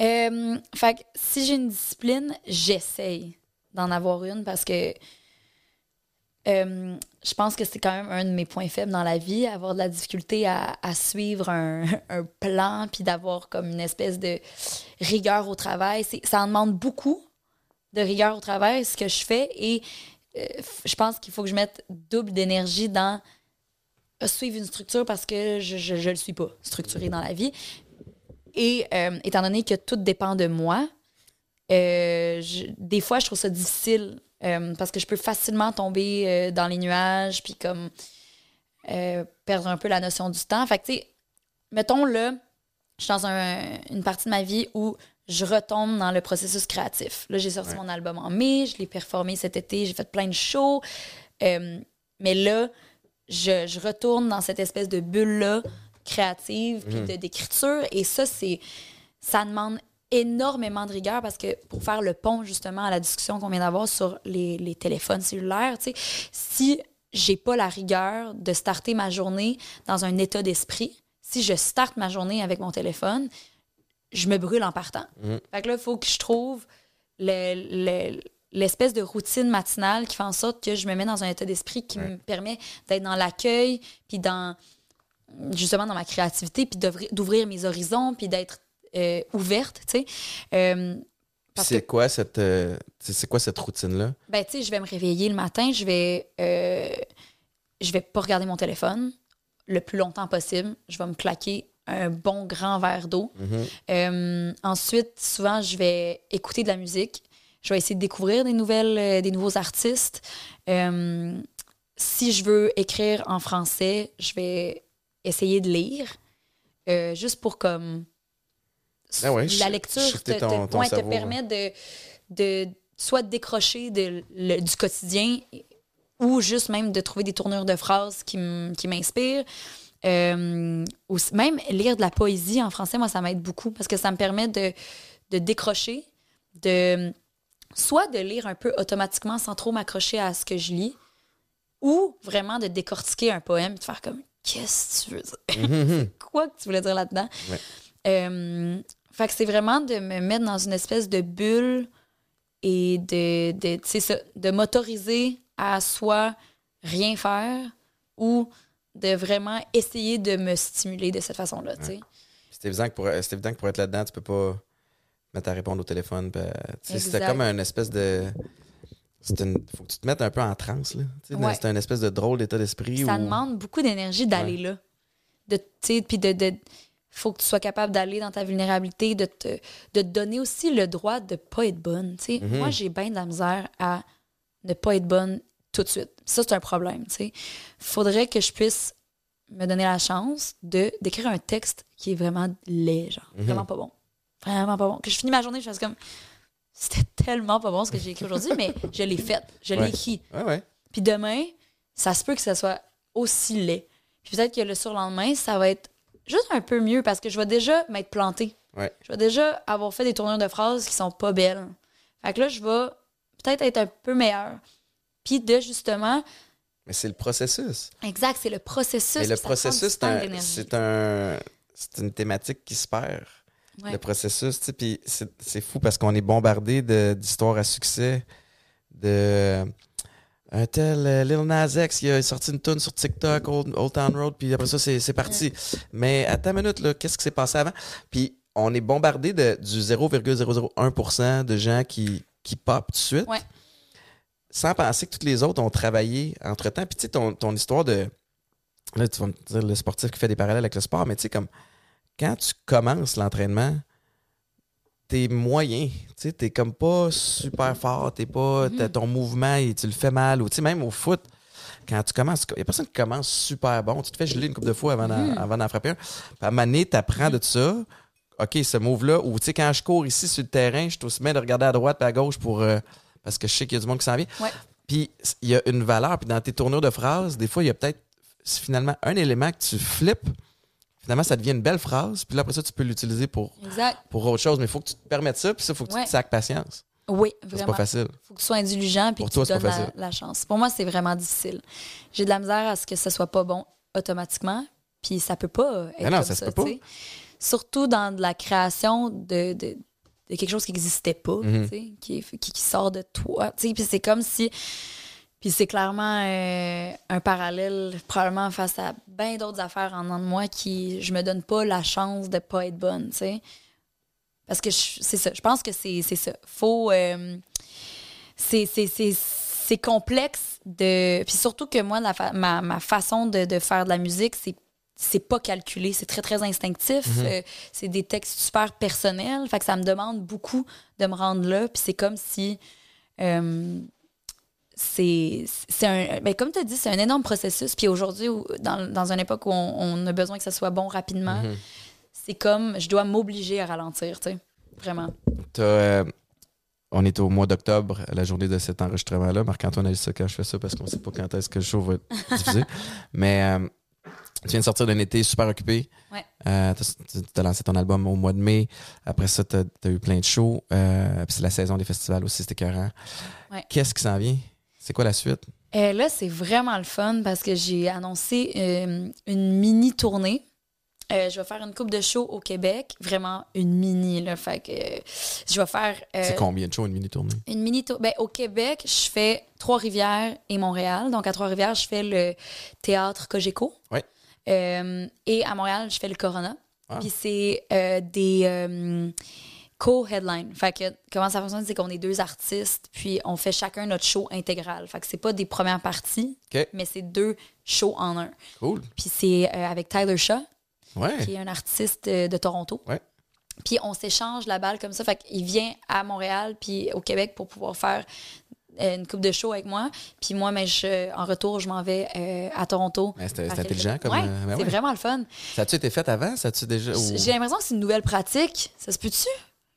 Euh, fait si j'ai une discipline, j'essaye d'en avoir une parce que euh, je pense que c'est quand même un de mes points faibles dans la vie, avoir de la difficulté à, suivre un, un plan puis d'avoir comme une espèce de rigueur au travail. Ça en demande beaucoup de rigueur au travail, ce que je fais, et euh, je pense qu'il faut que je mette double d'énergie dans euh, suivre une structure parce que je ne le suis pas structurée dans la vie. Et euh, étant donné que tout dépend de moi, je- des fois, je trouve ça difficile parce que je peux facilement tomber dans les nuages puis comme perdre un peu la notion du temps. Fait que, tu sais, mettons là, je suis dans un- une partie de ma vie où je retombe dans le processus créatif. Là, j'ai sorti Ouais. mon album en mai, je l'ai performé cet été, j'ai fait plein de shows. Euh, mais là, je, je retourne dans cette espèce de bulle-là créative puis de- d'écriture. Et ça, c'est ça demande énormément de rigueur parce que pour faire le pont justement à la discussion qu'on vient d'avoir sur les, les téléphones cellulaires, tu sais, si j'ai pas la rigueur de starter ma journée dans un état d'esprit, si je starte ma journée avec mon téléphone, je me brûle en partant. Fait que là, il faut que je trouve le- le- l'espèce de routine matinale qui fait en sorte que je me mets dans un état d'esprit qui me permet d'être dans l'accueil, puis dans justement dans ma créativité, puis d'ouvrir- mes horizons, puis d'être euh, ouverte, tu sais. Euh, parce C'est que, quoi cette, euh, c'est c'est quoi cette routine-là? ben, tu sais, je vais me réveiller le matin, je vais, euh, je vais pas regarder mon téléphone le plus longtemps possible. Je vais me claquer un bon grand verre d'eau. Mhm. Euh, ensuite, souvent, je vais écouter de la musique. Je vais essayer de découvrir des nouvelles, euh, des nouveaux artistes. Euh, si je veux écrire en français, je vais essayer de lire, juste pour comme Ah ouais, la lecture te, te- ton- ton ouais, te cerveau, permet de, de soit de décrocher de, le- du quotidien ou juste même de trouver des tournures de phrases qui m'inspirent. Euh, même lire de la poésie en français, moi, ça m'aide beaucoup parce que ça me permet de, de décrocher, de soit de lire un peu automatiquement sans trop m'accrocher à ce que je lis, ou vraiment de décortiquer un poème et de faire comme qu'est-ce que tu veux dire? Mhm. Quoi que tu voulais dire là-dedans? Ouais. Euh, fait que c'est vraiment de me mettre dans une espèce de bulle et de, de, tu sais ça, de m'autoriser à soit rien faire ou de vraiment essayer de me stimuler de cette façon-là. tu sais. C'est évident, que pour, évident que pour être là-dedans, tu peux pas mettre à répondre au téléphone. C'était Exact. comme un espèce de. c'est une- faut que tu te mettes un peu en transe. Ouais. C'est un espèce de drôle d'état d'esprit. Ça où- demande beaucoup d'énergie d'aller là. De, puis de, de- faut que tu sois capable d'aller dans ta vulnérabilité, de te, de te donner aussi le droit de pas être bonne. sais. Mhm. Moi, j'ai bien de la misère à ne pas être bonne tout de suite. Ça, c'est un problème. sais. Faudrait que je puisse me donner la chance de d'écrire un texte qui est vraiment laid, genre. Mhm. Vraiment pas bon. Vraiment pas bon. Que je finis ma journée, je fasse comme. C'était tellement pas bon ce que j'ai écrit aujourd'hui, mais je l'ai fait. Je l'ai Ouais. écrit. Ouais, ouais. Puis demain, ça se peut que ça soit aussi laid. Puis peut-être que le surlendemain, ça va être juste un peu mieux parce que je vais déjà m'être plantée. Je vais déjà avoir fait des tournures de phrases qui sont pas belles. Fait que là, je vais peut-être être un peu meilleure. Puis de justement, Mais c'est le processus. exact, c'est le processus. Mais le processus, c'est un- un, une thématique qui se perd. Ouais. Le processus, tu sais, puis c'est fou parce qu'on est bombardé d'histoires à succès, de un tel euh, Lil Nas X, il a sorti une tune sur TikTok, Old, Old Town Road, puis après ça, c'est parti. Mais attends une minute, là, qu'est-ce qui s'est passé avant? Puis on est bombardé de, du 0,001% de gens qui, qui pop tout de suite, Ouais. Sans penser que toutes les autres ont travaillé entre-temps. Puis tu sais, ton, ton histoire de... Là, tu vas me dire le sportif qui fait des parallèles avec le sport, mais tu sais, comme quand tu commences l'entraînement, t'es moyen. Tu sais, t'es comme pas super fort, t'es pas. Mhm. ton mouvement, et tu le fais mal. Ou tu sais, même au foot, quand tu commences, il y a personne qui commence super bon. Tu te fais geler une couple de fois avant d'en, Mhm. frapper un. Puis à un moment donné, t'apprends de ça. OK, ce move-là, ou tu sais, quand je cours ici sur le terrain, je suis aussi bien de regarder à droite et à gauche pour. euh, parce que je sais qu'il y a du monde qui s'en vient. Ouais. Puis il y a une valeur. Puis dans tes tournures de phrases, des fois, il y a peut-être finalement un élément que tu flippes. Finalement, ça devient une belle phrase. Puis là, après ça, tu peux l'utiliser pour, Exact. pour autre chose. Mais il faut que tu te permettes ça. Puis ça, il faut que tu te sacs patience. Oui, Ça, C'est vraiment. pas facile. faut que tu sois indulgent puis Pour que toi, tu c'est donnes pas la, facile. la chance. Pour moi, c'est vraiment difficile. J'ai de la misère à ce que ça soit pas bon automatiquement, puis ça peut pas être Mais non, comme ça peut pas. Surtout dans de la création de, de, de quelque chose qui n'existait pas, tu sais, qui, qui, qui sort de toi. Puis c'est comme si... Puis c'est clairement euh, un parallèle probablement face à bien d'autres affaires en dedans de moi qui je me donne pas la chance de pas être bonne, tu sais. Parce que c'est ça, je pense que c'est ça. Faut euh, c'est complexe de puis surtout que moi la fa- ma, ma façon de, de faire de la musique c'est c'est pas calculé, c'est très très instinctif, Euh, c'est des textes super personnels, fait que ça me demande beaucoup de me rendre là, puis c'est comme si euh, c'est un ben comme tu as dit, c'est un énorme processus, puis aujourd'hui dans, dans une époque où on, on a besoin que ça soit bon rapidement, Mhm. c'est comme je dois m'obliger à ralentir, tu sais. Vraiment. Euh, on est au mois d'octobre, la journée de cet enregistrement-là. Marc-Antoine a dit ça quand je fais ça parce qu'on sait pas quand est-ce que le show va être diffusé. Mais tu viens de sortir d'un été super occupé. Ouais. Euh, tu as lancé ton album au mois de mai. Après ça, tu as, eu plein de shows. Euh, puis c'est la saison des festivals aussi, c'était écœurant. Ouais. Qu'est-ce qui s'en vient? C'est quoi la suite? Euh, là, c'est vraiment le fun parce que j'ai annoncé une mini tournée. Je vais faire une coupe de show au Québec, vraiment une mini là. Fait que je vais faire C'est combien de shows, une mini-tournée? une mini tournée. Ben, au Québec, je fais Trois-Rivières et Montréal. Donc à Trois-Rivières, je fais le théâtre Cogeco. Ouais. Euh, et à Montréal, je fais le Corona. Ah. Puis c'est euh, des euh, co-headlines. Fait que comment ça fonctionne, c'est qu'on est deux artistes, puis on fait chacun notre show intégral. Fait que c'est pas des premières parties, mais c'est deux shows en un. Cool. Puis c'est euh, avec Tyler Shaw, Ouais. qui est un artiste de Toronto. Ouais. Puis on s'échange la balle comme ça. Fait qu'il vient à Montréal puis au Québec pour pouvoir faire une coupe de show avec moi. Puis moi, mais je, en retour, je m'en vais euh, à Toronto. C'est intelligent comme. Ouais, euh, ben c'est ouais. vraiment le fun. Ça a-tu été fait avant? Ça a-tu déjà. ou- J'ai l'impression que c'est une nouvelle pratique. Ça se peut-tu?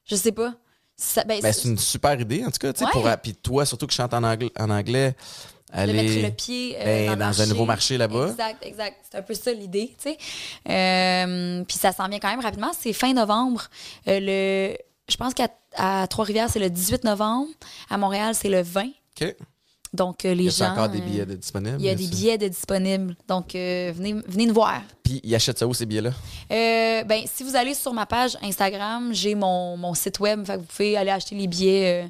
Je sais pas. Ça- ben, Ben, c'est- une super idée, en tout cas. tu sais, Ouais. pour- Puis toi, surtout que je chante en anglais, en anglais de aller mettre le pied euh, ben, dans, un nouveau marché là-bas. Exact, exact. C'est un peu ça l'idée, tu sais. Euh, puis ça s'en vient quand même rapidement. C'est fin novembre. Euh, le, je pense qu'à Trois-Rivières, c'est le 18 novembre. À Montréal, c'est le 20. OK. Donc, euh, les Il y gens... a encore des billets de disponibles? Il y a des billets de disponibles. Donc, euh, venez, venez nous voir. Puis ils achètent ça où, ces billets-là? Euh, ben, si vous allez sur ma page Instagram, j'ai mon, mon site web. Fait que vous pouvez aller acheter les billets euh,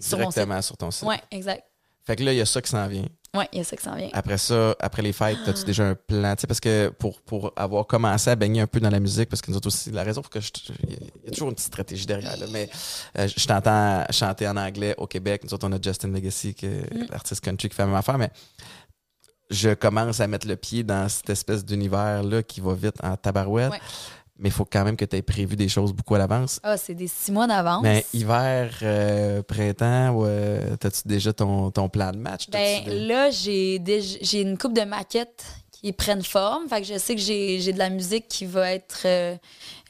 sur mon site. Directement sur ton site. Ouais, exact. Fait que là, il y a ça qui s'en vient. Ouais, il y a ça qui s'en vient. Après ça, après les fêtes, as-tu déjà un plan? Tu sais, parce que pour, pour avoir commencé à baigner un peu dans la musique, parce que nous autres aussi, la raison pour que je. Il y a toujours une petite stratégie derrière, là, mais euh, je t'entends chanter en anglais au Québec. Nous autres, on a Justin Legacy, qui est Mm. l'artiste country qui fait la même affaire, mais je commence à mettre le pied dans cette espèce d'univers-là qui va vite en tabarouette. Ouais. Mais il faut quand même que tu aies prévu des choses beaucoup à l'avance. Ah, c'est des six mois d'avance. Mais hiver, euh, printemps, ouais, t'as-tu déjà ton, ton plan de match? Ben, des- là, j'ai j'ai une coupe de maquettes qui prennent forme. Fait que je sais que j'ai de la musique qui va être euh,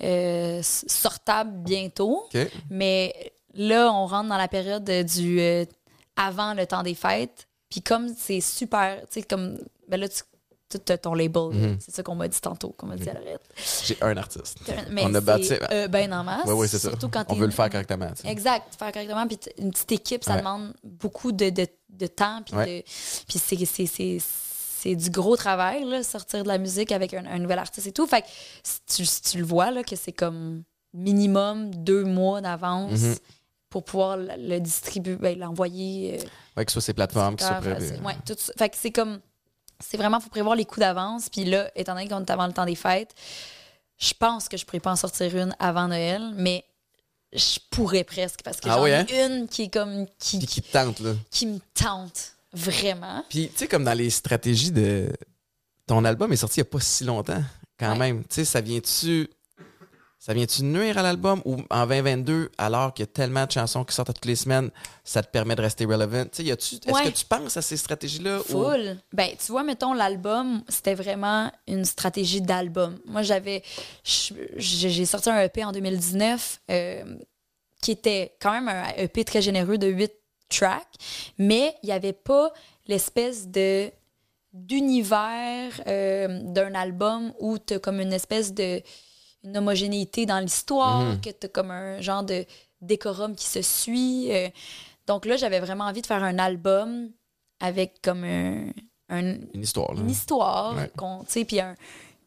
euh, sortable bientôt. Mais là, on rentre dans la période du euh, avant le temps des fêtes. Puis comme c'est super, tu sais, comme, ben là, tu as ton label. Mhm. C'est ça qu'on m'a dit tantôt, qu'on m'a dit à l'arrête. J'ai un artiste. Mais On a bâti- euh, ben en masse. Oui, oui, c'est ça. Surtout quand On veut le faire correctement. Exact, faire correctement. Puis une petite équipe, ça Ouais. demande beaucoup de, de, de temps. Puis, Ouais. de- puis c'est, du gros travail, là, sortir de la musique avec un, un nouvel artiste et tout. Fait que si tu, si tu le vois, là, que c'est comme minimum deux mois d'avance Mhm. pour pouvoir le, distribuer, ben, l'envoyer. euh, Ouais, que ce soit ces plateformes qui super prévues. Ouais, tout. Fait que c'est comme. C'est vraiment, faut prévoir les coups d'avance. Puis là, étant donné qu'on est avant le temps des fêtes, je pense que je pourrais pas en sortir une avant Noël, mais je pourrais presque parce que Ah j'en oui, ai hein? une qui est comme. qui, qui te tente, là. qui me tente vraiment. Puis, tu sais, comme dans les stratégies de. Ton album est sorti il n'y a pas si longtemps, quand Ouais. même. Tu sais, ça vient-tu. Ça vient-tu nuire à l'album ou en 2022, alors qu'il y a tellement de chansons qui sortent toutes les semaines, ça te permet de rester relevant? Y a-tu- est-ce Ouais. que tu penses à ces stratégies-là? ou- Full. Ben, tu vois, mettons, l'album, c'était vraiment une stratégie d'album. Moi, j'avais. j'ai sorti un EP en 2019 euh, qui était quand même un EP très généreux de 8 tracks, mais il n'y avait pas l'espèce de d'univers euh, d'un album où tu as comme une espèce de une homogénéité dans l'histoire, Mhm. que tu as comme un genre de décorum qui se suit. euh. donc là, j'avais vraiment envie de faire un album avec comme un, un- Une histoire, là. une histoire, Ouais. puis un-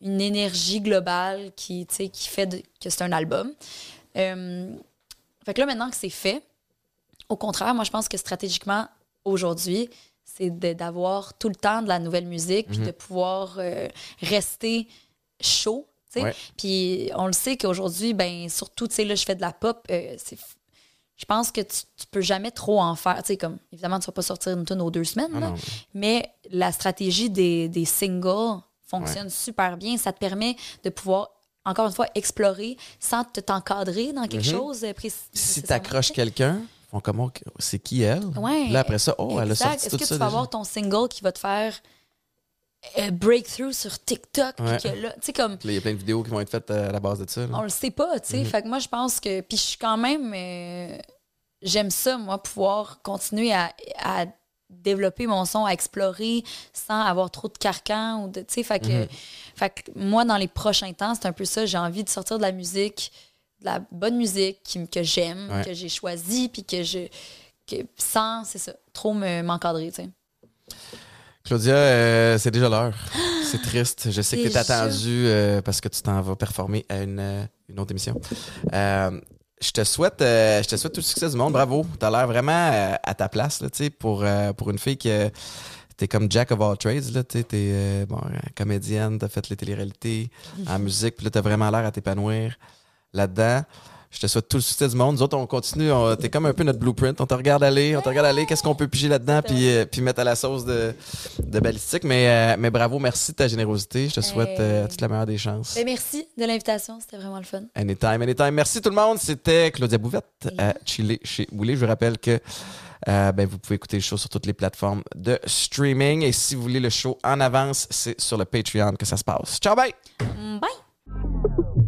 une énergie globale qui, fait de- que c'est un album. Euh, fait que là, maintenant que c'est fait, au contraire, moi, je pense que stratégiquement, aujourd'hui, c'est d'avoir tout le temps de la nouvelle musique, puis Mhm. de pouvoir euh, rester chaud. Tu. Ouais. Puis on le sait qu'aujourd'hui, ben surtout, tu sais, là, je fais de la pop, euh, je pense que tu, tu peux jamais trop en faire. Tu sais, comme, évidemment, tu vas pas sortir une tune aux deux semaines, Ah là. mais la stratégie des, des singles fonctionne super bien. Ça te permet de pouvoir, encore une fois, explorer sans te t'encadrer dans quelque Mhm. chose euh, précis. Si t'accroches quelqu'un, ils font comment que- c'est qui elle? Ouais. Là, après ça, oh, elle a sorti Est-ce que tu vas déjà. avoir ton single qui va te faire euh, breakthrough sur TikTok? que là, tu sais, comme, Il y a plein de vidéos qui vont être faites euh, à la base de ça. là. on le sait pas, tu sais. Mhm. Fait que moi, je pense que. Puis je suis quand même. euh, J'aime ça, moi, pouvoir continuer à, à développer mon son, à explorer sans avoir trop de carcans. Ou de, tu sais, fait, que, Mhm. fait que moi, dans les prochains temps, c'est un peu ça. J'ai envie de sortir de la musique, de la bonne musique qui, que j'aime, Ouais. que j'ai choisie, puis que je. Que, sans, c'est ça, trop me- m'encadrer, tu sais. Claudia, euh, c'est déjà l'heure. C'est triste. Je sais que tu es Déjà? attendu euh, parce que tu t'en vas performer à une, euh, une autre émission. Euh, je te souhaite euh, je te souhaite tout le succès du monde. Bravo. Tu as l'air vraiment à ta place là, pour, euh, pour une fille qui T'es comme Jack of all trades, là, t'es euh, bon, comédienne, t'as fait les téléréalités, en musique, puis là, t'as vraiment l'air à t'épanouir là-dedans. Je te souhaite tout le succès du monde. Nous autres, on continue, on- t'es comme un peu notre blueprint. On te regarde aller, on te regarde aller, qu'est-ce qu'on peut piger là-dedans, puis, euh, puis mettre à la sauce de, de balistique. Mais, euh, mais bravo, merci de ta générosité. Je te souhaite euh, toute la meilleure des chances. Ben, merci de l'invitation, c'était vraiment le fun. Anytime, anytime. Merci tout le monde. C'était Claudia Bouvette à Chili chez Boulay. Je vous rappelle que euh, ben, vous pouvez écouter le show sur toutes les plateformes de streaming. Et si vous voulez le show en avance, c'est sur le Patreon que ça se passe. Ciao, bye! Bye!